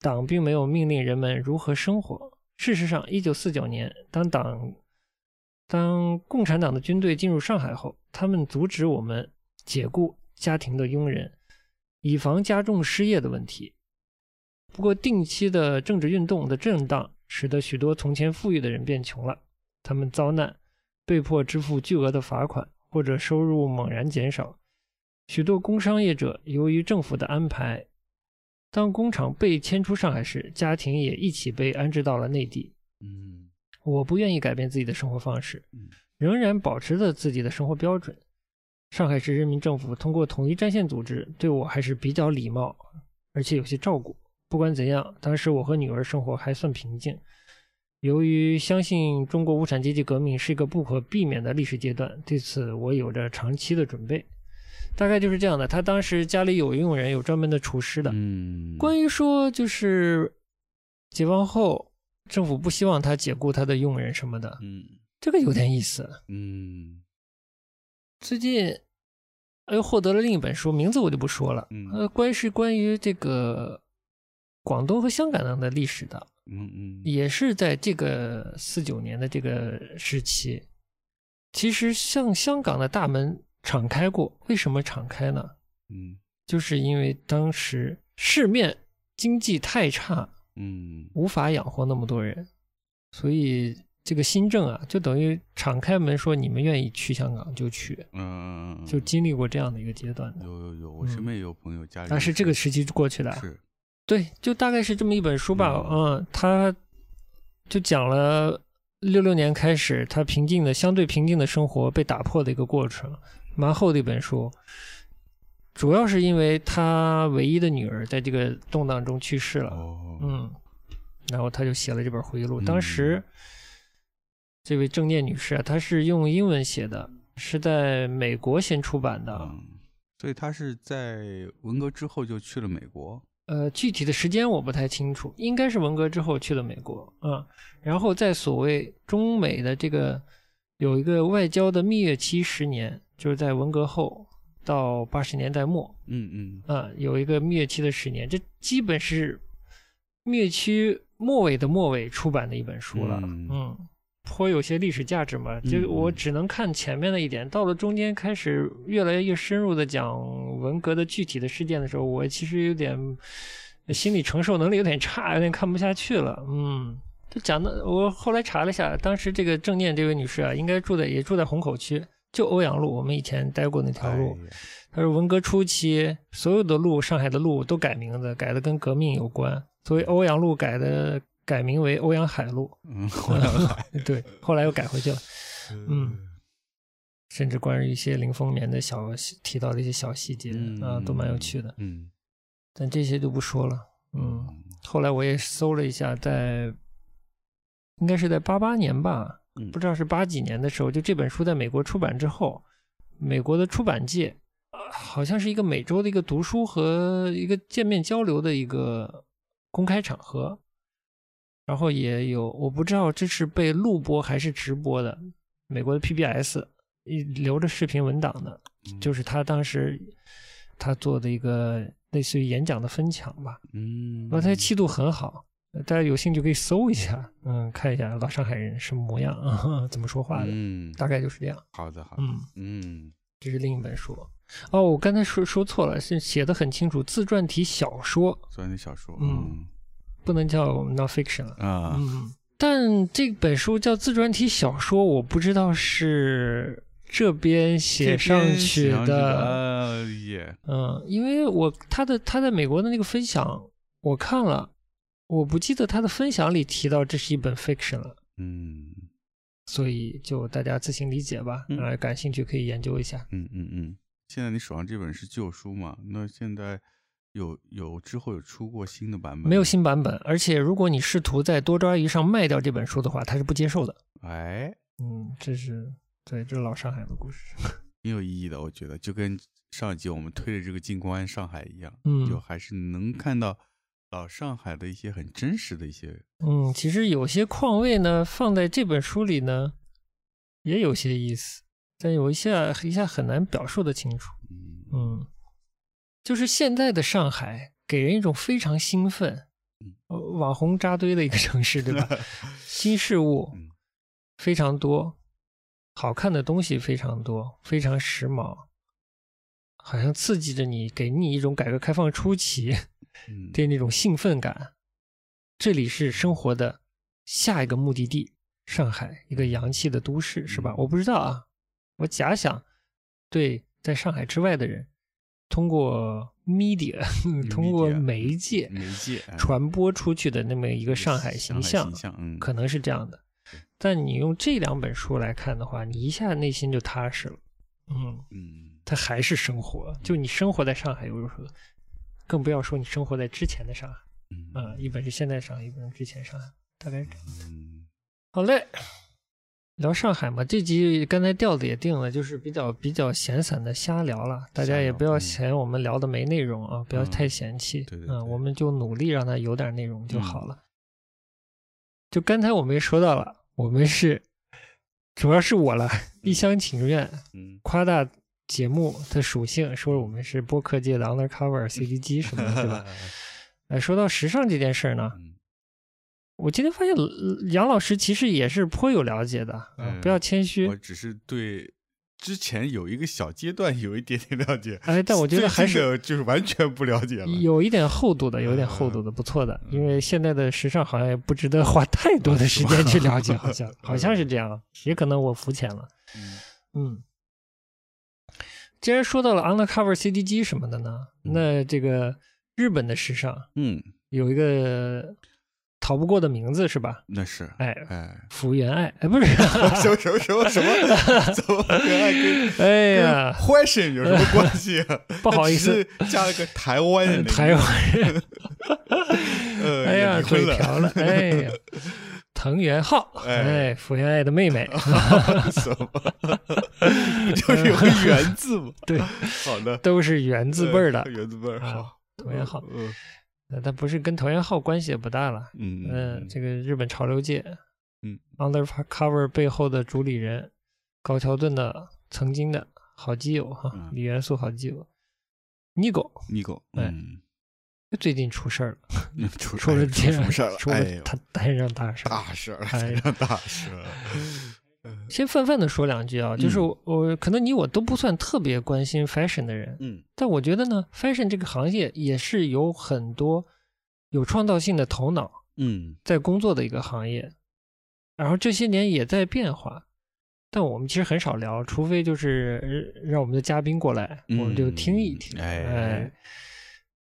党并没有命令人们如何生活。事实上，一九四九年，当党当共产党的军队进入上海后，他们阻止我们解雇家庭的佣人，以防加重失业的问题。不过，定期的政治运动的震荡，使得许多从前富裕的人变穷了。他们遭难，被迫支付巨额的罚款，或者收入猛然减少。许多工商业者由于政府的安排，当工厂被迁出上海时，家庭也一起被安置到了内地。嗯我不愿意改变自己的生活方式嗯，仍然保持着自己的生活标准。上海市人民政府通过统一战线组织对我还是比较礼貌，而且有些照顾。不管怎样，当时我和女儿生活还算平静。由于相信中国无产阶级革命是一个不可避免的历史阶段，对此我有着长期的准备。大概就是这样的。他当时家里有佣人，有专门的厨师的。嗯，关于说就是解放后政府不希望他解雇他的佣人什么的，嗯这个有点意思。嗯最近又获得了另一本书，名字我就不说了。嗯呃，关是关于这个广东和香港的历史的，嗯嗯也是在这个四九年的这个时期。其实像香港的大门敞开过，为什么敞开呢？嗯。就是因为当时市面经济太差，嗯。无法养活那么多人，所以这个新政啊，就等于敞开门说你们愿意去香港就去，嗯，就经历过这样的一个阶段的。有有有，我身边也有朋友家里但是这个时期过去的，是。对，就大概是这么一本书吧。嗯。嗯，他就讲了六六年开始，他平静的相对平静的生活被打破的一个过程，蛮厚的一本书。主要是因为他唯一的女儿在这个动荡中去世了，哦嗯，然后他就写了这本回忆录。嗯当时这位郑念女士啊，她是用英文写的，是在美国先出版的。嗯，所以她是在文革之后就去了美国。呃，具体的时间我不太清楚，应该是文革之后去了美国，嗯，然后在所谓中美的这个有一个外交的蜜月期十年，就是在文革后到八十年代末，嗯嗯啊、有一个蜜月期的十年，这基本是蜜月期末尾的末尾出版的一本书了，嗯嗯，颇有些历史价值嘛。这个嗯我只能看前面的一点，到了中间开始越来越深入的讲文革的具体的事件的时候，我其实有点心理承受能力有点差，有点看不下去了。嗯，就讲的我后来查了一下，当时这个郑念这位女士啊，应该住在也住在虹口区，就欧阳路，我们以前待过那条路。哎他说文革初期，所有的路，上海的路都改名字，改的跟革命有关，所以欧阳路改的改名为欧阳海路。嗯，欧阳海 *laughs* 对，后来又改回去了。嗯甚至关于一些林风眠的小提到的一些小细节、嗯啊，都蛮有趣的。嗯但这些就不说了。嗯，后来我也搜了一下，在应该是在八八年吧，嗯不知道是八几年的时候，就这本书在美国出版之后，美国的出版界，呃好像是一个每周的一个读书和一个见面交流的一个公开场合，然后也有我不知道这是被录播还是直播的，美国的 PBS 一留着视频文档的，嗯。就是他当时他做的一个类似于演讲的分享吧，嗯，然后他的气度很好，呃大家有兴趣可以搜一下，嗯，看一下老上海人什么模样啊，*laughs* 怎么说话的，嗯，大概就是这样。好的好的，嗯，嗯。这是另一本书。哦，我刚才说说错了，是写的很清楚，自传体小说。自传体小说，嗯。不能叫 nonfiction 了。啊，嗯，但这本书叫自传体小说，我不知道是这边写上去的。嗯，因为我他的他在美国的那个分享我看了，我不记得他的分享里提到这是一本 fiction 了，嗯所以就大家自行理解吧。嗯啊、感兴趣可以研究一下。嗯嗯嗯。现在你手上这本是旧书嘛？那现在有有之后有出过新的版本？没有新版本，而且如果你试图在多抓鱼上卖掉这本书的话，他是不接受的。哎，嗯，这是对，这是老上海的故事。*laughs* 挺有意义的，我觉得就跟上一集我们推的这个静观上海一样，嗯就还是能看到老上海的一些很真实的一些，嗯，其实有些况味呢，放在这本书里呢，也有些意思，但有一下一下很难表述的清楚。嗯嗯，就是现在的上海给人一种非常兴奋网红扎堆的一个城市，对吧？*laughs* 新事物嗯非常多，好看的东西非常多，非常时髦，好像刺激着你，给你一种改革开放初期嗯，的那种兴奋感。这里是生活的下一个目的地，上海，一个洋气的都市，是吧？嗯我不知道啊，我假想对在上海之外的人，通过 media，通过媒介媒介哎传播出去的那么一个上海形象形，象，嗯，可能是这样的。但你用这两本书来看的话，你一下内心就踏实了。嗯，嗯它还是生活，就你生活在上海有时候，更不要说你生活在之前的上海。嗯啊、一本是现在上海，一本是之前上海，大概是这样。的好嘞，聊上海嘛，这集刚才调子也定了，就是比较比较闲散的瞎聊了，大家也不要嗯嫌我们聊的没内容啊，不要太嫌弃。嗯，对对对我们就努力让它有点内容就好嗯了。就刚才我们也说到了，我们是主要是我了，一厢情愿嗯夸大节目的属性，说我们是播客界的 undercover CD 机 *laughs* 什么的，对吧？？哎，说到时尚这件事儿呢，嗯我今天发现呃杨老师其实也是颇有了解的不要谦虚我。只是对之前有一个小阶段有一点点了解，哎，但我觉得还是就是完全不了解了。有一点厚度的，有一点厚度的，不错的。因为现在的时尚好像也不值得花太多的时间 *laughs* 去了解，好像好像是这样，也可能我肤浅了。嗯嗯，既然说到了 undercover CD 机什么的呢，嗯那这个日本的时尚嗯，有一个逃不过的名字是吧？那是哎，哎，福原爱，哎，不是，*laughs* 什么什么什么什么？*laughs* 怎么原爱跟哎呀，fashion 有什么关系啊？*laughs* 不好意思，加了个台湾人台湾人，呃，哎呀，嘴瓢了，哎呀，藤原浩，哎。哎，福原爱的妹妹，*laughs* 什么？*laughs* 不就是有个原字吗？*laughs* 对，好的，都是原字辈儿的。原，字辈好，藤原浩，嗯那他不是跟藤原浩关系也不大了，嗯嗯，这个日本潮流界，嗯，Undercover 背后的主理人高桥盾的曾经的好基友哈嗯，李元素好基友，Nigo 米狗，哎嗯，最近出事儿了，嗯 *laughs* 出出了哎件出什么事儿了？*laughs* 出了他摊上大事儿。*laughs* 大事儿了，哎非常大事儿了。先泛泛的说两句啊，就是嗯我我可能你我都不算特别关心 fashion 的人，嗯但我觉得呢，fashion 这个行业也是有很多有创造性的头脑嗯在工作的一个行业，然后这些年也在变化，但我们其实很少聊，除非就是呃让我们的嘉宾过来，我们就听一听。嗯哎哎，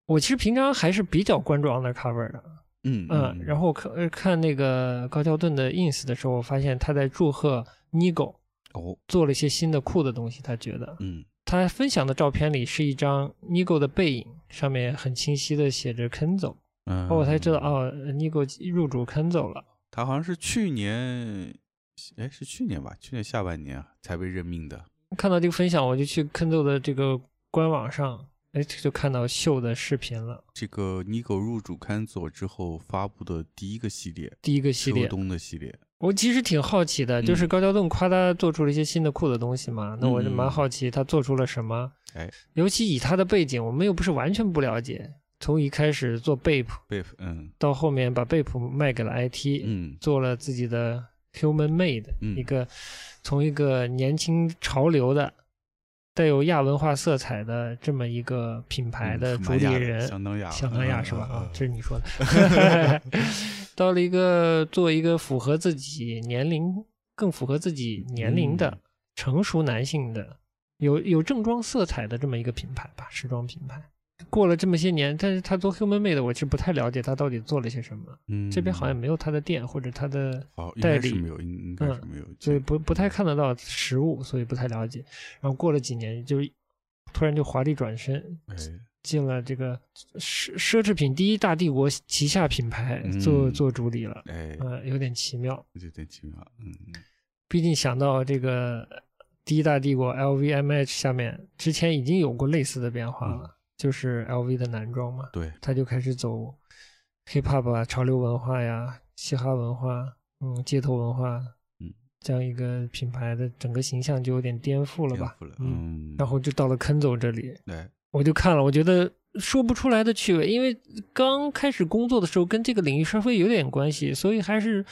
我其实平常还是比较关注 undercover 的，嗯嗯，然后看呃看那个高桥盾的 ins 的时候，我发现他在祝贺 Nigo 哦，做了一些新的酷的东西，他觉得嗯他分享的照片里是一张 Nigo 的背影，上面很清晰的写着 Kenzo，嗯，哦，我才知道哦，Nigo 入主 Kenzo 了。他好像是去年，哎，是去年吧？去年下半年啊才被任命的。看到这个分享，我就去 Kenzo 的这个官网上，哎，就看到秀的视频了。这个 Nigo 入主看佐之后发布的第一个系列，第一个系列秋，冬的系列。我其实挺好奇的，就是嗯高桥栋夸他做出了一些新的酷的东西嘛，那我就蛮嗯好奇他做出了什么。哎，尤其以他的背景，我们又不是完全不了解，从一开始做 Bape 被嗯到后面把 Bape 卖给了 IT，、嗯做了自己的 Human Made，、嗯一个从一个年轻潮流的、带有亚文化色彩的这么一个品牌的主理人，相当亚，相当亚是吧？嗯啊，这是你说的。*laughs* 到了一个做一个符合自己年龄、更符合自己年龄的、嗯成熟男性的、有有正装色彩的这么一个品牌吧，时装品牌。过了这么些年，但是他做 Human Made，我其实不太了解他到底做了些什么。嗯，这边好像没有他的店或者他的，代理该是没有，应应该是没有，所以不不太看得到实物，所以不太了解。然后过了几年，就突然就华丽转身，哎，进了这个奢奢侈品第一大帝国旗下品牌做、嗯做主理了，哎，呃，有点奇妙。有点奇妙，嗯毕竟想到这个第一大帝国 LVMH 下面之前已经有过类似的变化了，嗯就是 LV 的男装嘛，对，他就开始走 hip hop 啊、潮流文化呀、嘻哈文化，嗯，街头文化，嗯，这样一个品牌的整个形象就有点颠覆了吧嗯，然后就到了 Kenzo 这里，对，我就看了，我觉得说不出来的趣味，因为刚开始工作的时候跟这个领域稍微有点关系，所以还是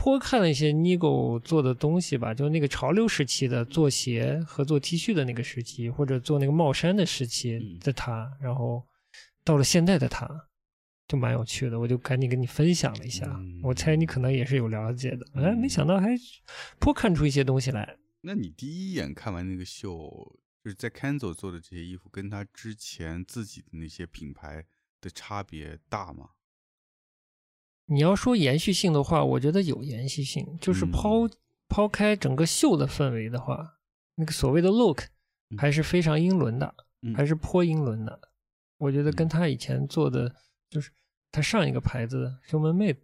颇看了一些 Nigo 做的东西吧，就那个潮流时期的做鞋和做 T 恤的那个时期，或者做那个帽衫的时期的他，然后到了现在的他，就蛮有趣的，我就赶紧跟你分享了一下。我猜你可能也是有了解的，哎，没想到还颇看出一些东西来。那你第一眼看完那个秀？就是在 Kenzo 做的这些衣服，跟他之前自己的那些品牌的差别大吗？你要说延续性的话，我觉得有延续性。就是抛抛开整个秀的氛围的话，那个所谓的 look 还是非常英伦的，还是颇英伦的。我觉得跟他以前做的，就是他上一个牌子 Human Made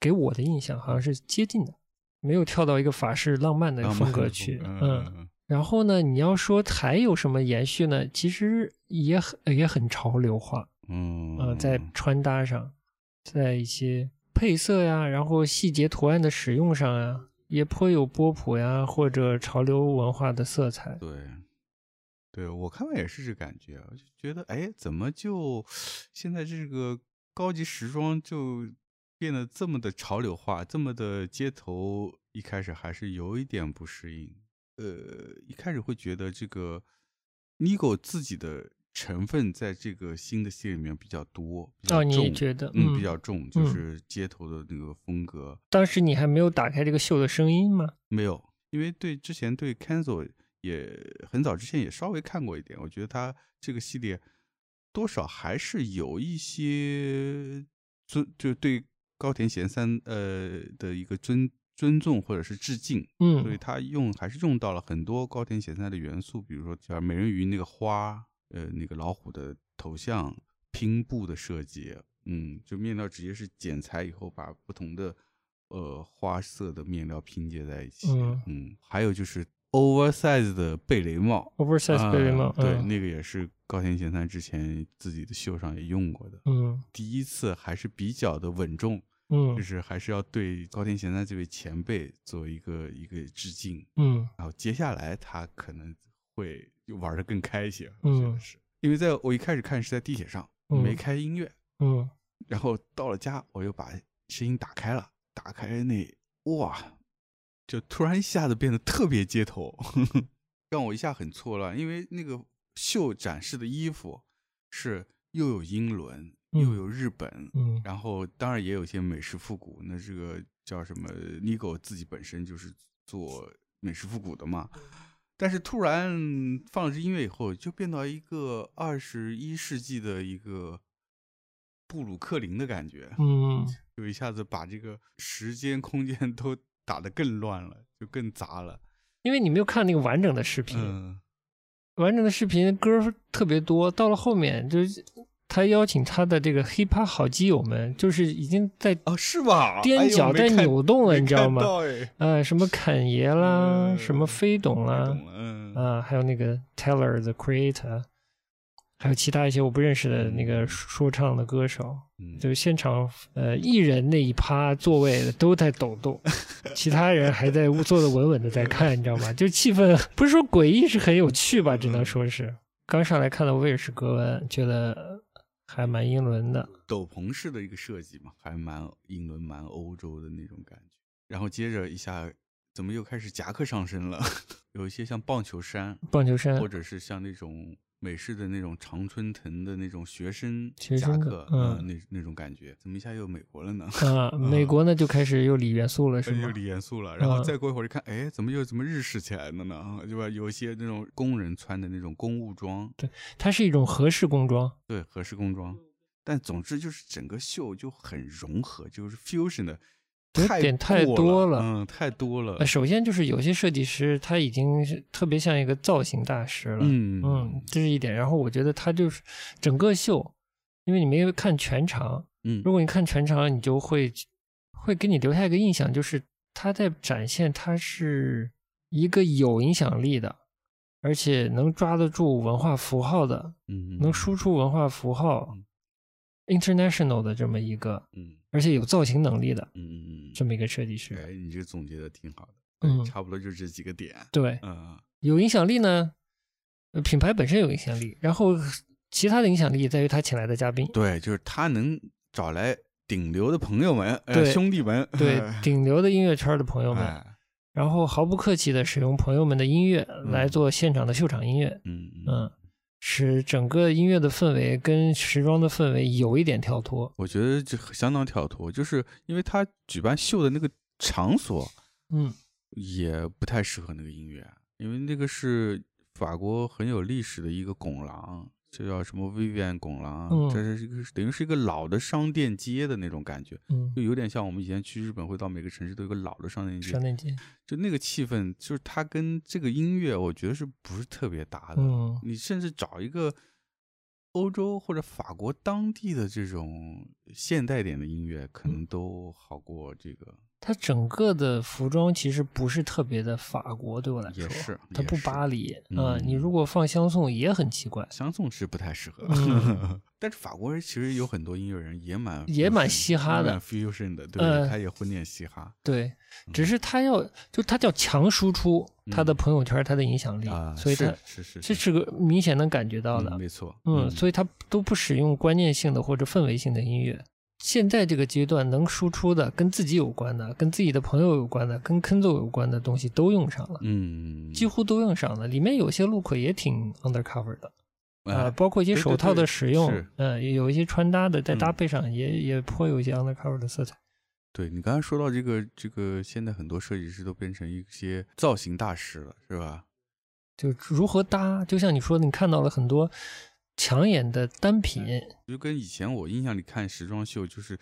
给我的印象好像是接近的，没有跳到一个法式浪漫的风格去。嗯。然后呢？你要说还有什么延续呢？其实也很也很潮流化，嗯呃，在穿搭上，在一些配色呀，然后细节图案的使用上呀，也颇有波普呀或者潮流文化的色彩。对，对我看完也是这感觉，我就觉得，哎，怎么就现在这个高级时装就变得这么的潮流化，这么的街头？一开始还是有一点不适应。呃，一开始会觉得这个 Nigo 自己的成分在这个新的系列里面比较多，比较重，觉得嗯比较重，就是街头的那个风格。当时你还没有打开这个秀的声音吗？没有，因为对之前对 Canzo 也很早之前也稍微看过一点，我觉得他这个系列多少还是有一些尊，就对高田贤三呃的一个尊。尊重或者是致敬，嗯，所以他用还是用到了很多高田贤三的元素，比如说像美人鱼那个花，呃，那个老虎的头像拼布的设计，嗯，就面料直接是剪裁以后把不同的呃花色的面料拼接在一起，嗯，还有就是 oversize 的贝雷帽，oversize 贝雷帽，对，那个也是高田贤三之前自己的秀上也用过的，嗯，第一次还是比较的稳重。嗯，就是还是要对高田贤三这位前辈做一个一个致敬。嗯，然后接下来他可能会玩的更开一些。嗯，是因为在我一开始看是在地铁上，没开音乐。嗯，*laughs* 然后到了家，我又把声音打开了，打开那哇，就突然一下子变得特别街头，*laughs* 让我一下很错乱。因为那个秀展示的衣服是又有英伦。又有日本，嗯，然后当然也有一些美式复古。那这个叫什么？Nigo 自己本身就是做美式复古的嘛。但是突然放了这音乐以后，就变到一个二十一世纪的一个布鲁克林的感觉，嗯，就一下子把这个时间空间都打得更乱了，就更杂了。因为你没有看那个完整的视频，嗯完整的视频歌特别多，到了后面就。他邀请他的这个 hiphop 好基友们，就是已经在哦，是吧？踮脚在扭动了，你知道吗？啊，什么侃爷啦，什么飞董啦，啊，还有那个 Taylor the Creator，还有其他一些我不认识的那个说唱的歌手，就是现场呃艺人那一趴座位都在抖动，*laughs* 其他人还在坐的稳稳的在看，你知道吗？就气氛不是说诡异，是很有趣吧？只能说是刚上来看到威尔士格温，觉得。还蛮英伦的，斗篷式的一个设计嘛，还蛮英伦、蛮欧洲的那种感觉。然后接着一下，怎么又开始夹克上身了？*laughs* 有一些像棒球衫，棒球衫，或者是像那种。美式的那种常春藤的那种学生夹克，嗯，那那种感觉，怎么一下又美国了呢？*laughs* 啊，美国呢就开始又李元素了，*laughs* 是吗？又李元素了，然后再过一会儿一看，哎，怎么又怎么日式起来了呢？对吧？有一些那种工人穿的那种公务装，对，它是一种合适工装，对，合适工装。但总之就是整个秀就很融合，就是 fusion 的。点太多了，嗯，太多了。首先就是有些设计师他已经是特别像一个造型大师了，嗯嗯，这是一点。然后我觉得他就是整个秀，因为你没有看全场，嗯，如果你看全场，你就会会给你留下一个印象，就是他在展现他是一个有影响力的，而且能抓得住文化符号的，嗯，能输出文化符号，international 的这么一个，嗯。而且有造型能力的，嗯嗯嗯，这么一个设计师，哎，你这总结的挺好的，嗯，差不多就这几个点，对，嗯，有影响力呢，品牌本身有影响力，然后其他的影响力在于他请来的嘉宾，对，就是他能找来顶流的朋友们、兄弟们，*laughs* 对哎顶流的音乐圈的朋友们，哎然后毫不客气的使用朋友们的音乐嗯。来做现场的秀场音乐，嗯嗯，嗯，使整个音乐的氛围跟时装的氛围有一点跳脱，我觉得这相当跳脱，就是因为他举办秀的那个场所嗯也不太适合那个音乐，因为那个是法国很有历史的一个拱廊，就叫什么 Vivian 拱廊，嗯这是一个等于是一个老的商店街的那种感觉，嗯，就有点像我们以前去日本会到每个城市都有个老的商店街商，店街，就那个气氛，就是它跟这个音乐，我觉得是不是特别搭的？嗯你甚至找一个欧洲或者法国当地的这种现代点的音乐，可能都好过这个。它整个的服装其实不是特别的法国，对我来说，也是它不巴黎啊、嗯你如果放香颂也很奇怪，相送是不太适合，嗯但是法国人其实有很多音乐人也蛮也蛮嘻哈的 fusion 的，对，呃他也混点嘻哈对，嗯只是他要就他叫强输出他的朋友圈，他的影响力，啊，所以他是是是这是个明显能感觉到的，嗯没错，嗯，所以他都不使用观念性的或者氛围性的音乐。现在这个阶段能输出的，跟自己有关的，跟自己的朋友有关的，跟 Kenzo 有关的东西都用上了，嗯，几乎都用上了。里面有些 look 也挺 undercover 的，啊、哎包括一些手套的使用是，嗯、有一些穿搭的，在搭嗯配上也、也颇有一些 undercover 的色彩。对你刚才说到这个这个，现在很多设计师都变成一些造型大师了，是吧？就如何搭，就像你说的，你看到了很多抢眼的单品，就跟以前我印象里看时装秀，就是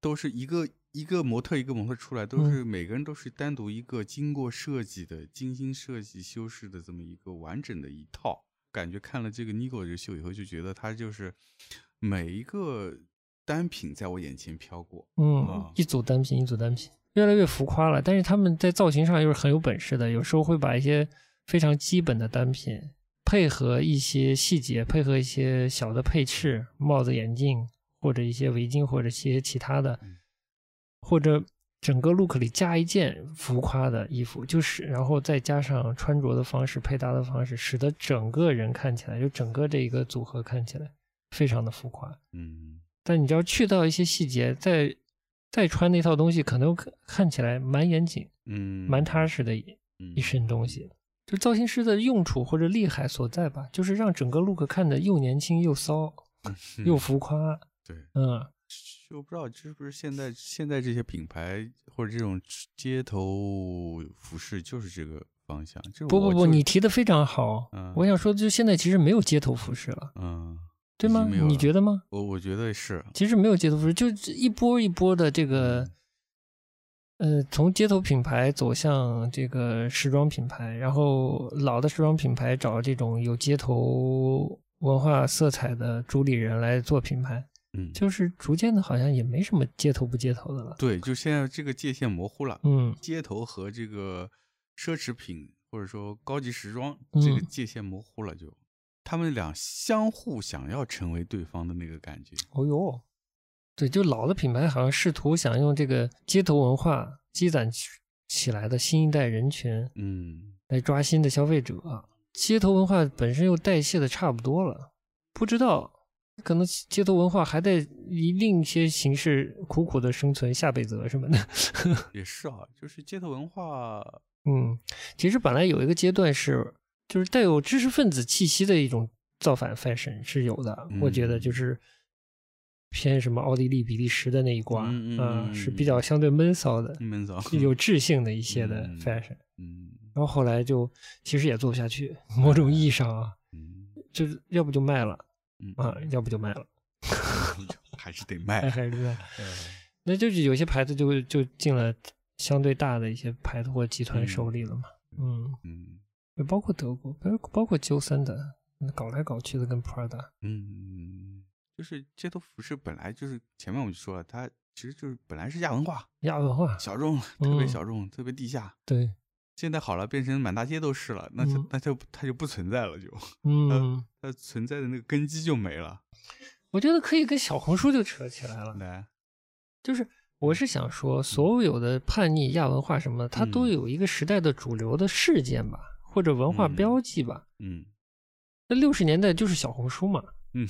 都是一个一个模特一个模特出来，都嗯是每个人都是单独一个经过设计的、精心设计修饰的这么一个完整的一套。感觉看了这个 Nigo 这个秀以后，就觉得他就是每一个单品在我眼前飘过。嗯啊，一组单品一组单品，越来越浮夸了。但是他们在造型上又是很有本事的，有时候会把一些非常基本的单品配合一些细节，配合一些小的配饰，帽子、眼镜，或者一些围巾，或者一些其他的嗯，或者整个 look 里加一件浮夸的衣服，就是然后再加上穿着的方式、配搭的方式，使得整个人看起来，就整个这一个组合看起来非常的浮夸。嗯，但你只要去到一些细节，再再穿那套东西，可能看看起来蛮严谨、嗯，蛮踏实的一身东西。就造型师的用处或者厉害所在吧，就是让整个 look 看的又年轻又骚嗯又浮夸。对，嗯，就不知道是不是现在现在这些品牌或者这种街头服饰就是这个方向。就不不不，你提的非常好。嗯我想说，就现在其实没有街头服饰了，嗯，对吗？你觉得吗？我我觉得是，其实没有街头服饰，就一波一波的这个，呃，从街头品牌走向这个时装品牌，然后老的时装品牌找这种有街头文化色彩的主理人来做品牌，嗯，就是逐渐的好像也没什么街头不街头的了。对，就现在这个界限模糊了，嗯街头和这个奢侈品或者说高级时装这个嗯界限模糊了就，他们俩相互想要成为对方的那个感觉。哦哟，对，就老的品牌好像试图想用这个街头文化积攒起起来的新一代人群嗯，来抓新的消费者啊。街头文化本身又代谢的差不多了，不知道可能街头文化还在以另一些形式苦苦的生存下辈子什么的。*laughs* 也是啊，就是街头文化，嗯，其实本来有一个阶段是，就是带有知识分子气息的一种造反 fashion 是有的，我觉得嗯就是偏什么奥地利、比利时的那一挂，嗯嗯啊嗯是比较相对闷骚的、闷骚，有智性的一些的嗯 fashion。嗯然后后来就其实也做不下去，某种意义上啊，嗯就是要不就卖了嗯啊，要不就卖了，*laughs* 还是得哎卖。还是卖。*laughs* 呃那就是有些牌子就就进了相对大的一些牌子或集团手里了嘛。嗯，嗯也包括德国，包包括鸠森的，搞来搞去的跟 Prada。嗯，就是街头服饰本来就是前面我就说了，它其实就是本来是亚文化，亚文化，小众，特别嗯小众，特别地下。对，现在好了，变成满大街都是了，那就、嗯那就它就不存在了，就嗯，它存在的那个根基就没了。我觉得可以跟小红书就扯起来了。来，就是我是想说，所有的叛逆亚文化什么的，它都嗯有一个时代的主流的事件吧，或者文化嗯标记吧。嗯那六十年代就是小红书嘛，嗯，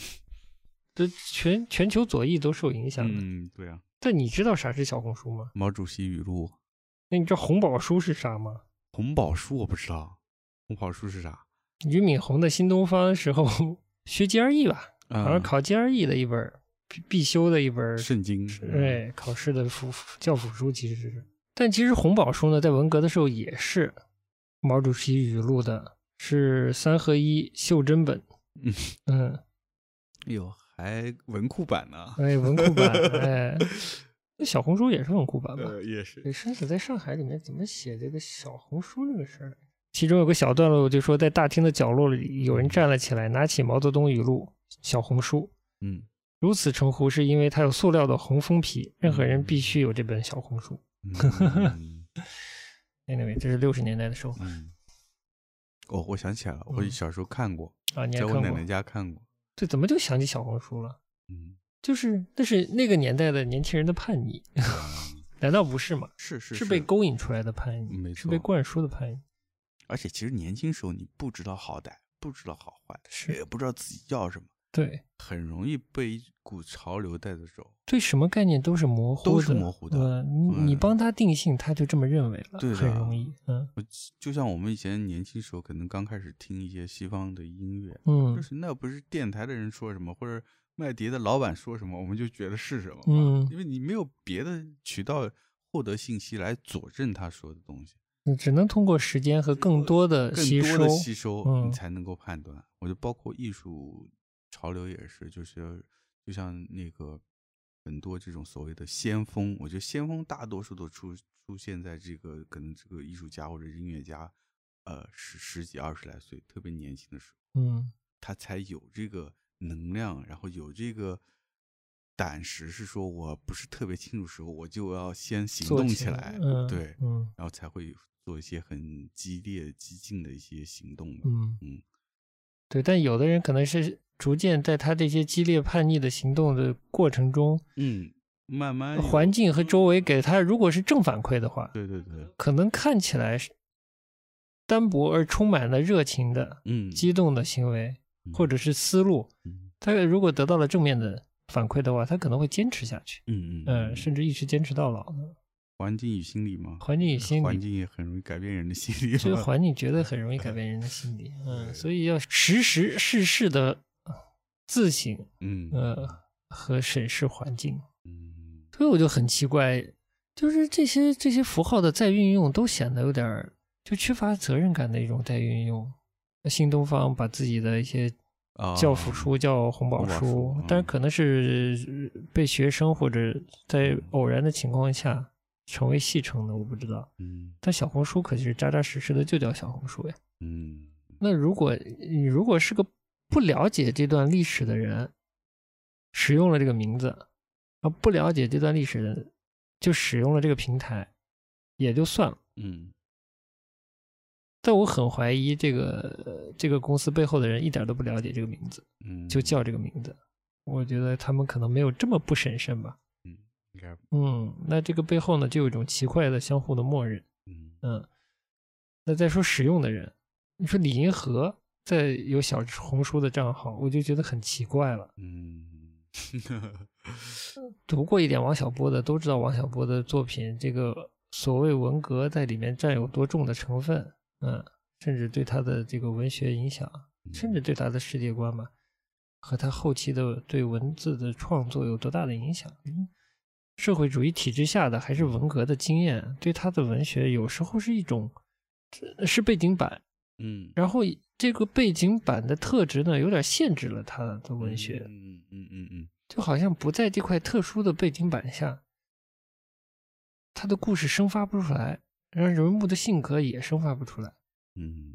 这全全球左翼都受影响的。嗯，对啊。但你知道啥是小红书吗？毛主席语录。那你知道红宝书是啥吗？红宝书我不知道，红宝书是啥？俞敏洪的新东方时候学 GRE 吧，好像啊，考 GRE 的一本必必修的一本圣经。对，考试的辅教辅书其实是，但其实红宝书呢，在文革的时候也是毛主席语录的，是三合一袖珍本。嗯嗯，*laughs* 哎呦，还文库版呢。哎，文库版，*laughs* 哎，那小红书也是文库版吧？呃，也是。对，生死在上海里面怎么写这个小红书这个事儿？其中有个小段落就说，在大厅的角落里，有人站了起来，拿起毛泽东语录《小红书》，嗯如此称呼是因为它有塑料的红封皮，任何人必须有这本小红书。嗯 *laughs* Anyway，这是六十年代的时候嗯。哦，我想起来了，我嗯小时候看过，啊，你还看过在我奶奶？家看过。这怎么就想起小红书了？嗯，就是那是那个年代的年轻人的叛逆，*laughs* 难道不是吗？是是是被勾引出来的叛逆，没是被灌输的叛逆。而且其实年轻时候你不知道好歹，不知道好坏，是也不知道自己要什么，对很容易被一股潮流带着走。对，什么概念都是模糊的，都是模糊的呃你帮他定性，他就这么认为了，对的很容易。嗯我就像我们以前年轻时候，可能刚开始听一些西方的音乐，嗯就嗯是那不是电台的人说什么，或者卖碟的老板说什么，我们就觉得是什么，嗯因为你没有别的渠道获得信息来佐证他说的东西，你只能通过时间和更多的更吸收多的，吸收，嗯你才能够判断。我就包括艺术潮流也是，就是就像那个很多这种所谓的先锋，我觉得先锋大多数都出出现在这个可能这个艺术家或者音乐家，呃，十十几二十来岁，特别年轻的时候。嗯他才有这个能量，然后有这个胆识，是说我不是特别清楚时候，我就要先行动做起起来，嗯对，嗯然后才会做一些很激烈、激进的一些行动嘛。嗯嗯对，但有的人可能是逐渐在他这些激烈叛逆的行动的过程中，嗯，慢慢环境和周围给他如果是正反馈的话，对对对，可能看起来是单薄而充满了热情的、嗯，激动的行为，或者是思路，嗯。他如果得到了正面的反馈的话，他可能会坚持下去，嗯嗯嗯，甚至一直坚持到老的。环境与心理嘛，环境与心理，环境也很容易改变人的心理嘛。这个环境绝对很容易改变人的心理，*laughs* 嗯，所以要时时事事的自省，嗯。呃，和审视环境。嗯。所以我就很奇怪，就是这些这些符号的再运用，都显得有点儿就缺乏责任感的一种再运用。新东方把自己的一些啊。教辅书叫红宝书书，但是嗯可能是被学生或者在偶然的情况下成为戏称的，我不知道。嗯但小红书可是扎扎实实的就叫小红书呀。嗯那如果你如果是个不了解这段历史的人，使用了这个名字，啊，不了解这段历史的人就使用了这个平台，也就算了。嗯但我很怀疑这个呃这个公司背后的人一点都不了解这个名字，嗯，就叫这个名字。我觉得他们可能没有这么不审慎吧。嗯应该嗯，那这个背后呢，就有一种奇怪的相互的默认。嗯嗯，那再说使用的人，你说李银河在有小红书的账号，我就觉得很奇怪了。嗯 *laughs* 读过一点王小波的都知道王小波的作品，这个所谓文革在里面占有多重的成分，嗯，甚至对他的这个文学影响，甚至对他的世界观吧，和他后期的对文字的创作有多大的影响。嗯社会主义体制下的还是文革的经验，对他的文学有时候是一种是背景板，嗯然后这个背景板的特质呢，有点限制了他的文学。嗯嗯嗯嗯就好像不在这块特殊的背景板下，他的故事生发不出来，然后人物的性格也生发不出来。嗯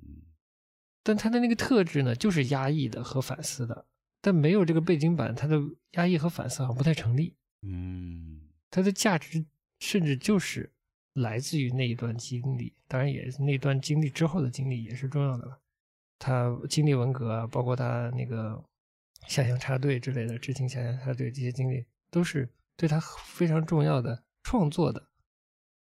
但他的那个特质呢，就是压抑的和反思的。但没有这个背景板，他的压抑和反思好像不太成立。嗯它的价值甚至就是来自于那一段经历，当然也是那段经历之后的经历也是重要的了。他经历文革啊，包括他那个下乡插队之类的，知青下乡插队这些经历，都是对他非常重要的创作的。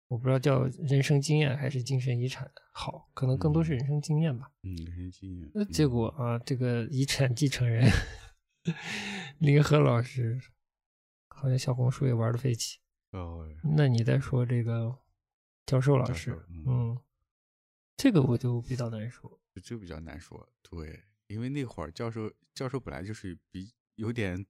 我不知道叫人生经验还是精神遗产好，可能更多是人生经验吧。嗯，人生经验。那结果啊，这个遗产继承人 *laughs* 林和老师好像小红书也玩的飞起。哦，那你再说这个教授老师，嗯，这个我就比较难说，这比较难说。对，因为那会儿教授教授本来就是比有点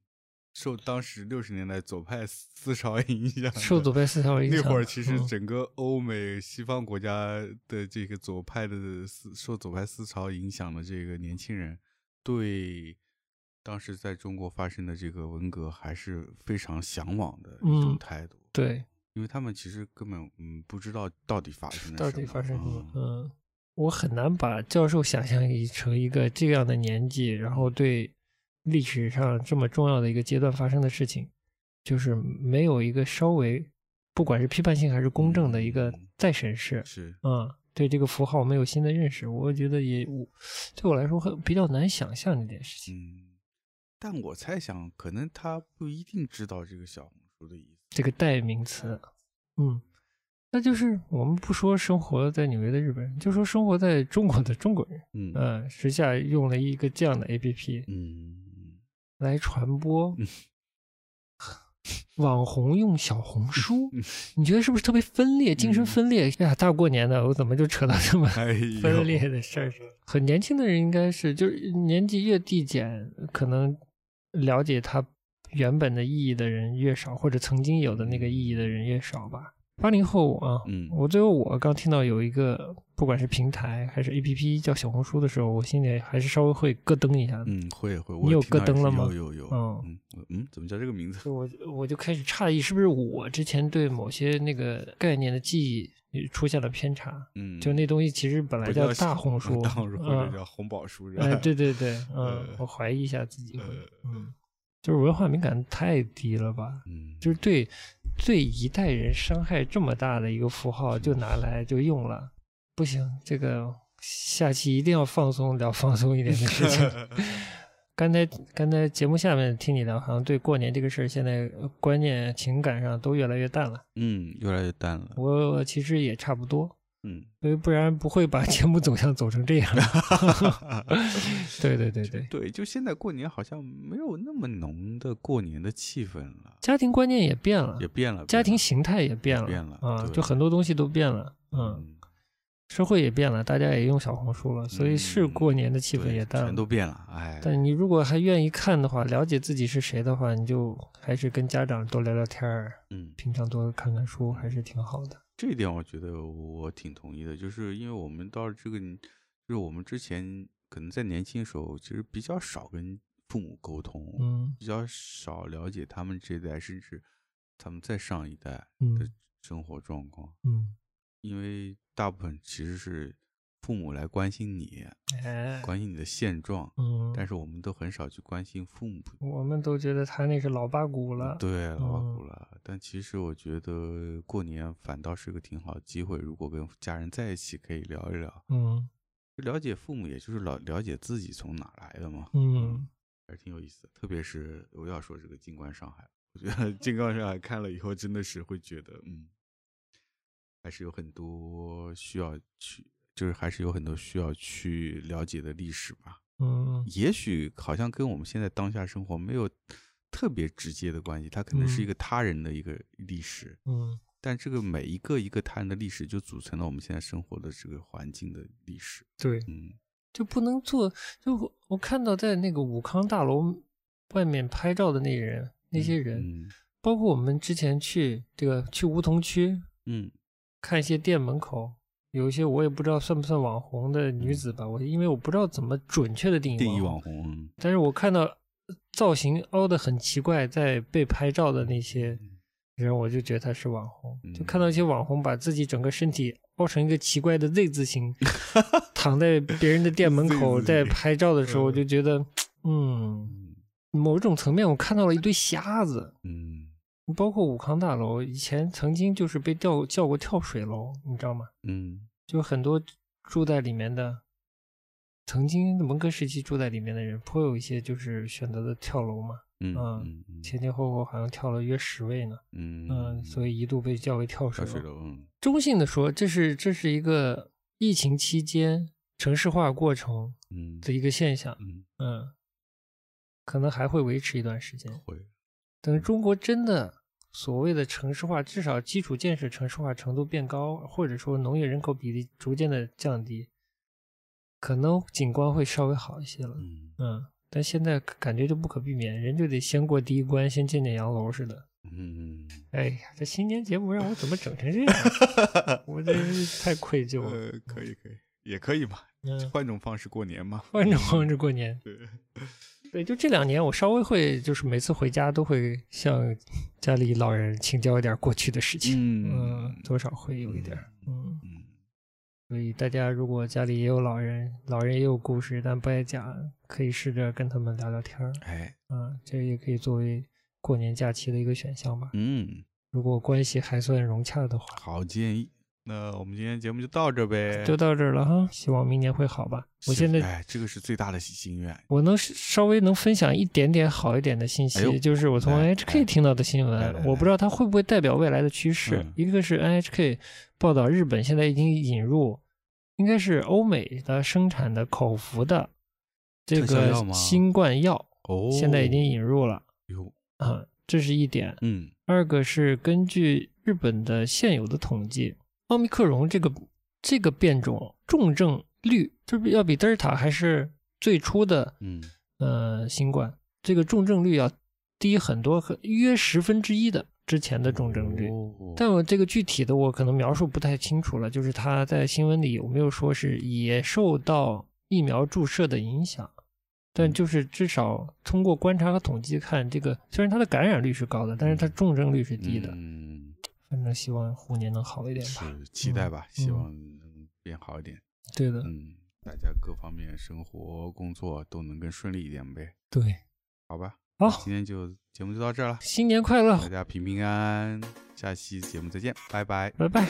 受当时六十年代左派思潮影响，受左派思潮影响。那会儿其实整个欧美西方国家的这个左派的思受左派思潮影响的这个年轻人，对当时在中国发生的这个文革还是非常向往的一种态度。对，因为他们其实根本嗯不知道到底发生了什么到底发生什么。嗯，我很难把教授想象成一个这样的年纪，然后对历史上这么重要的一个阶段发生的事情，就是没有一个稍微不管是批判性还是公正的一个再审视。是，嗯，对这个符号没有新的认识，我觉得也我对我来说很比较难想象这件事情。嗯，但我猜想，可能他不一定知道这个小红书的意思。这个代名词，嗯，那就是我们不说生活在纽约的日本人，就说生活在中国的中国人，嗯，时下用了一个这样的 A P P，嗯，来传播网红用小红书，你觉得是不是特别分裂，精神分裂？哎呀，大过年的，我怎么就扯到这么 *laughs* 分裂的事儿？很年轻的人应该是，就是年纪越递减，可能了解它。原本的意义的人越少，或者曾经有的那个意义的人越少吧。八零后啊，嗯，我最后我刚听到有一个，不管是平台还是 A P P 叫小红书的时候，我心里还是稍微会咯噔一下。嗯，会会。你有咯噔了吗？有有有。嗯嗯，怎么叫这个名字？我我就开始诧异，是不是我之前对某些那个概念的记忆出现了偏差？嗯，就那东西其实本来叫大红书，*laughs* *laughs* 或者叫红宝书。哎，对对对，*laughs* 嗯，我怀疑一下自己。嗯。就是文化敏感太低了吧？嗯，就是对对一代人伤害这么大的一个符号，就拿来就用了，不行，这个下期一定要放松聊放松一点的事情。*laughs* 刚才刚才节目下面听你聊，好像对过年这个事儿，现在观念情感上都越来越淡了。嗯，越来越淡了。我其实也差不多。嗯，所以不然不会把节目走向走成这样。*laughs* 对对对对对，就现在过年好像没有那么浓的过年的气氛了，家庭观念也变了，也变了，家庭形态也变了，变了啊，就很多东西都变了，嗯，社会也变了，大家也用小红书了，所以是过年的气氛也淡了，全都变了，哎。但你如果还愿意看的话，了解自己是谁的话，你就还是跟家长多聊聊天儿，嗯，平常多看看书，还是挺好的。这一点我觉得我挺同意的，就是因为我们到了这个，就是我们之前可能在年轻的时候，其实比较少跟父母沟通，嗯，比较少了解他们这一代，甚至他们再上一代的生活状况，嗯，因为大部分其实是。父母来关心你，关心你的现状，嗯，但是我们都很少去关心父母。我们都觉得他那是老八股了，对，老八股了。但其实我觉得过年反倒是个挺好的机会，如果跟家人在一起，可以聊一聊，嗯，了解父母，也就是了了解自己从哪来的嘛，嗯，还是挺有意思的。特别是我要说这个《金冠上海》，我觉得《金冠上海》看了以后，真的是会觉得，嗯，还是有很多需要去。就是还是有很多需要去了解的历史吧，嗯，也许好像跟我们现在当下生活没有特别直接的关系，它可能是一个。他人的一个历史，嗯，但这个每一个一个他人的历史就组成了我们现在生活的这个环境的历史，对，嗯，就不能做，就我看到在那个武康大楼外面拍照的那人，那些人，包括我们之前去这个去梧桐区，嗯，看一些店门口。有一些我也不知道算不算网红的女子吧，我因为我不知道怎么准确的定义定义网红，但是我看到造型凹的很奇怪，在被拍照的那些人，我就觉得她是网红。就看到一些网红把自己整个身体凹成一个奇怪的 Z 字形，*laughs* 躺在别人的店门口在拍照的时候，我就觉得，嗯，某种层面我看到了一堆瞎子，嗯。包括武康大楼，以前曾经就是被叫叫过跳水楼，你知道吗？嗯，就很多住在里面的，曾经文革时期住在里面的人，颇有一些就是选择的跳楼嘛。嗯，前前后后好像跳了约十位呢。嗯嗯，所以一度被叫为跳水楼。嗯，中性的说，这是这是一个疫情期间城市化过程的一个现象。嗯嗯。可能还会维持一段时间。会，等中国真的所谓的城市化，至少基础建设城市化程度变高，或者说农业人口比例逐渐的降低，可能景观会稍微好一些了。嗯嗯，但现在感觉就不可避免，人就得先过第一关，先见见洋楼似的。嗯，哎呀，这新年节目让我怎么整成这样？我 *laughs* 真是太愧疚了。呃，可以可以，也可以吧，嗯，换种方式过年嘛。*laughs* 换种方式过年。*laughs* 对，对，就这两年，我稍微会，就是每次回家都会向家里老人请教一点过去的事情。嗯嗯，多少会有一点。嗯，嗯，所以大家如果家里也有老人，老人也有故事，但不爱讲，可以试着跟他们聊聊天儿。哎，嗯，这也可以作为过年假期的一个选项吧。嗯，如果关系还算融洽的话，好建议。那我们今天节目就到这呗。就到这儿了哈。希望明年会好吧。我现在哎，这个是最大的心愿。我能稍微能分享一点点好一点的信息，哎就是我从 NHK 听到的新闻，我不知道它会不会代表未来的趋势。嗯一个是 NHK 报道日本现在已经引入，应该是欧美的生产的口服的这个新冠药，哦，现在已经引入了哟，啊，这是一点。嗯二个是根据日本的现有的统计，奥密克戎这个这个变种重症率就是要比德尔塔还是最初的嗯，呃新冠这个重症率要低很多，很约十分之一的之前的重症率。哦但我这个具体的我可能描述不太清楚了，就是他在新闻里有没有说是也受到疫苗注射的影响？但就是至少通过观察和统计看，这个虽然它的感染率是高的，但是它重症率是低的。嗯，反正希望虎年能好一点吧。是期待吧，希嗯望能变好一点。对的，嗯，大家各方面生活、工作都能更顺利一点呗，对。好吧？好，今天就节目就到这儿了，新年快乐大，家平平安安，下期节目再见，拜拜。拜拜。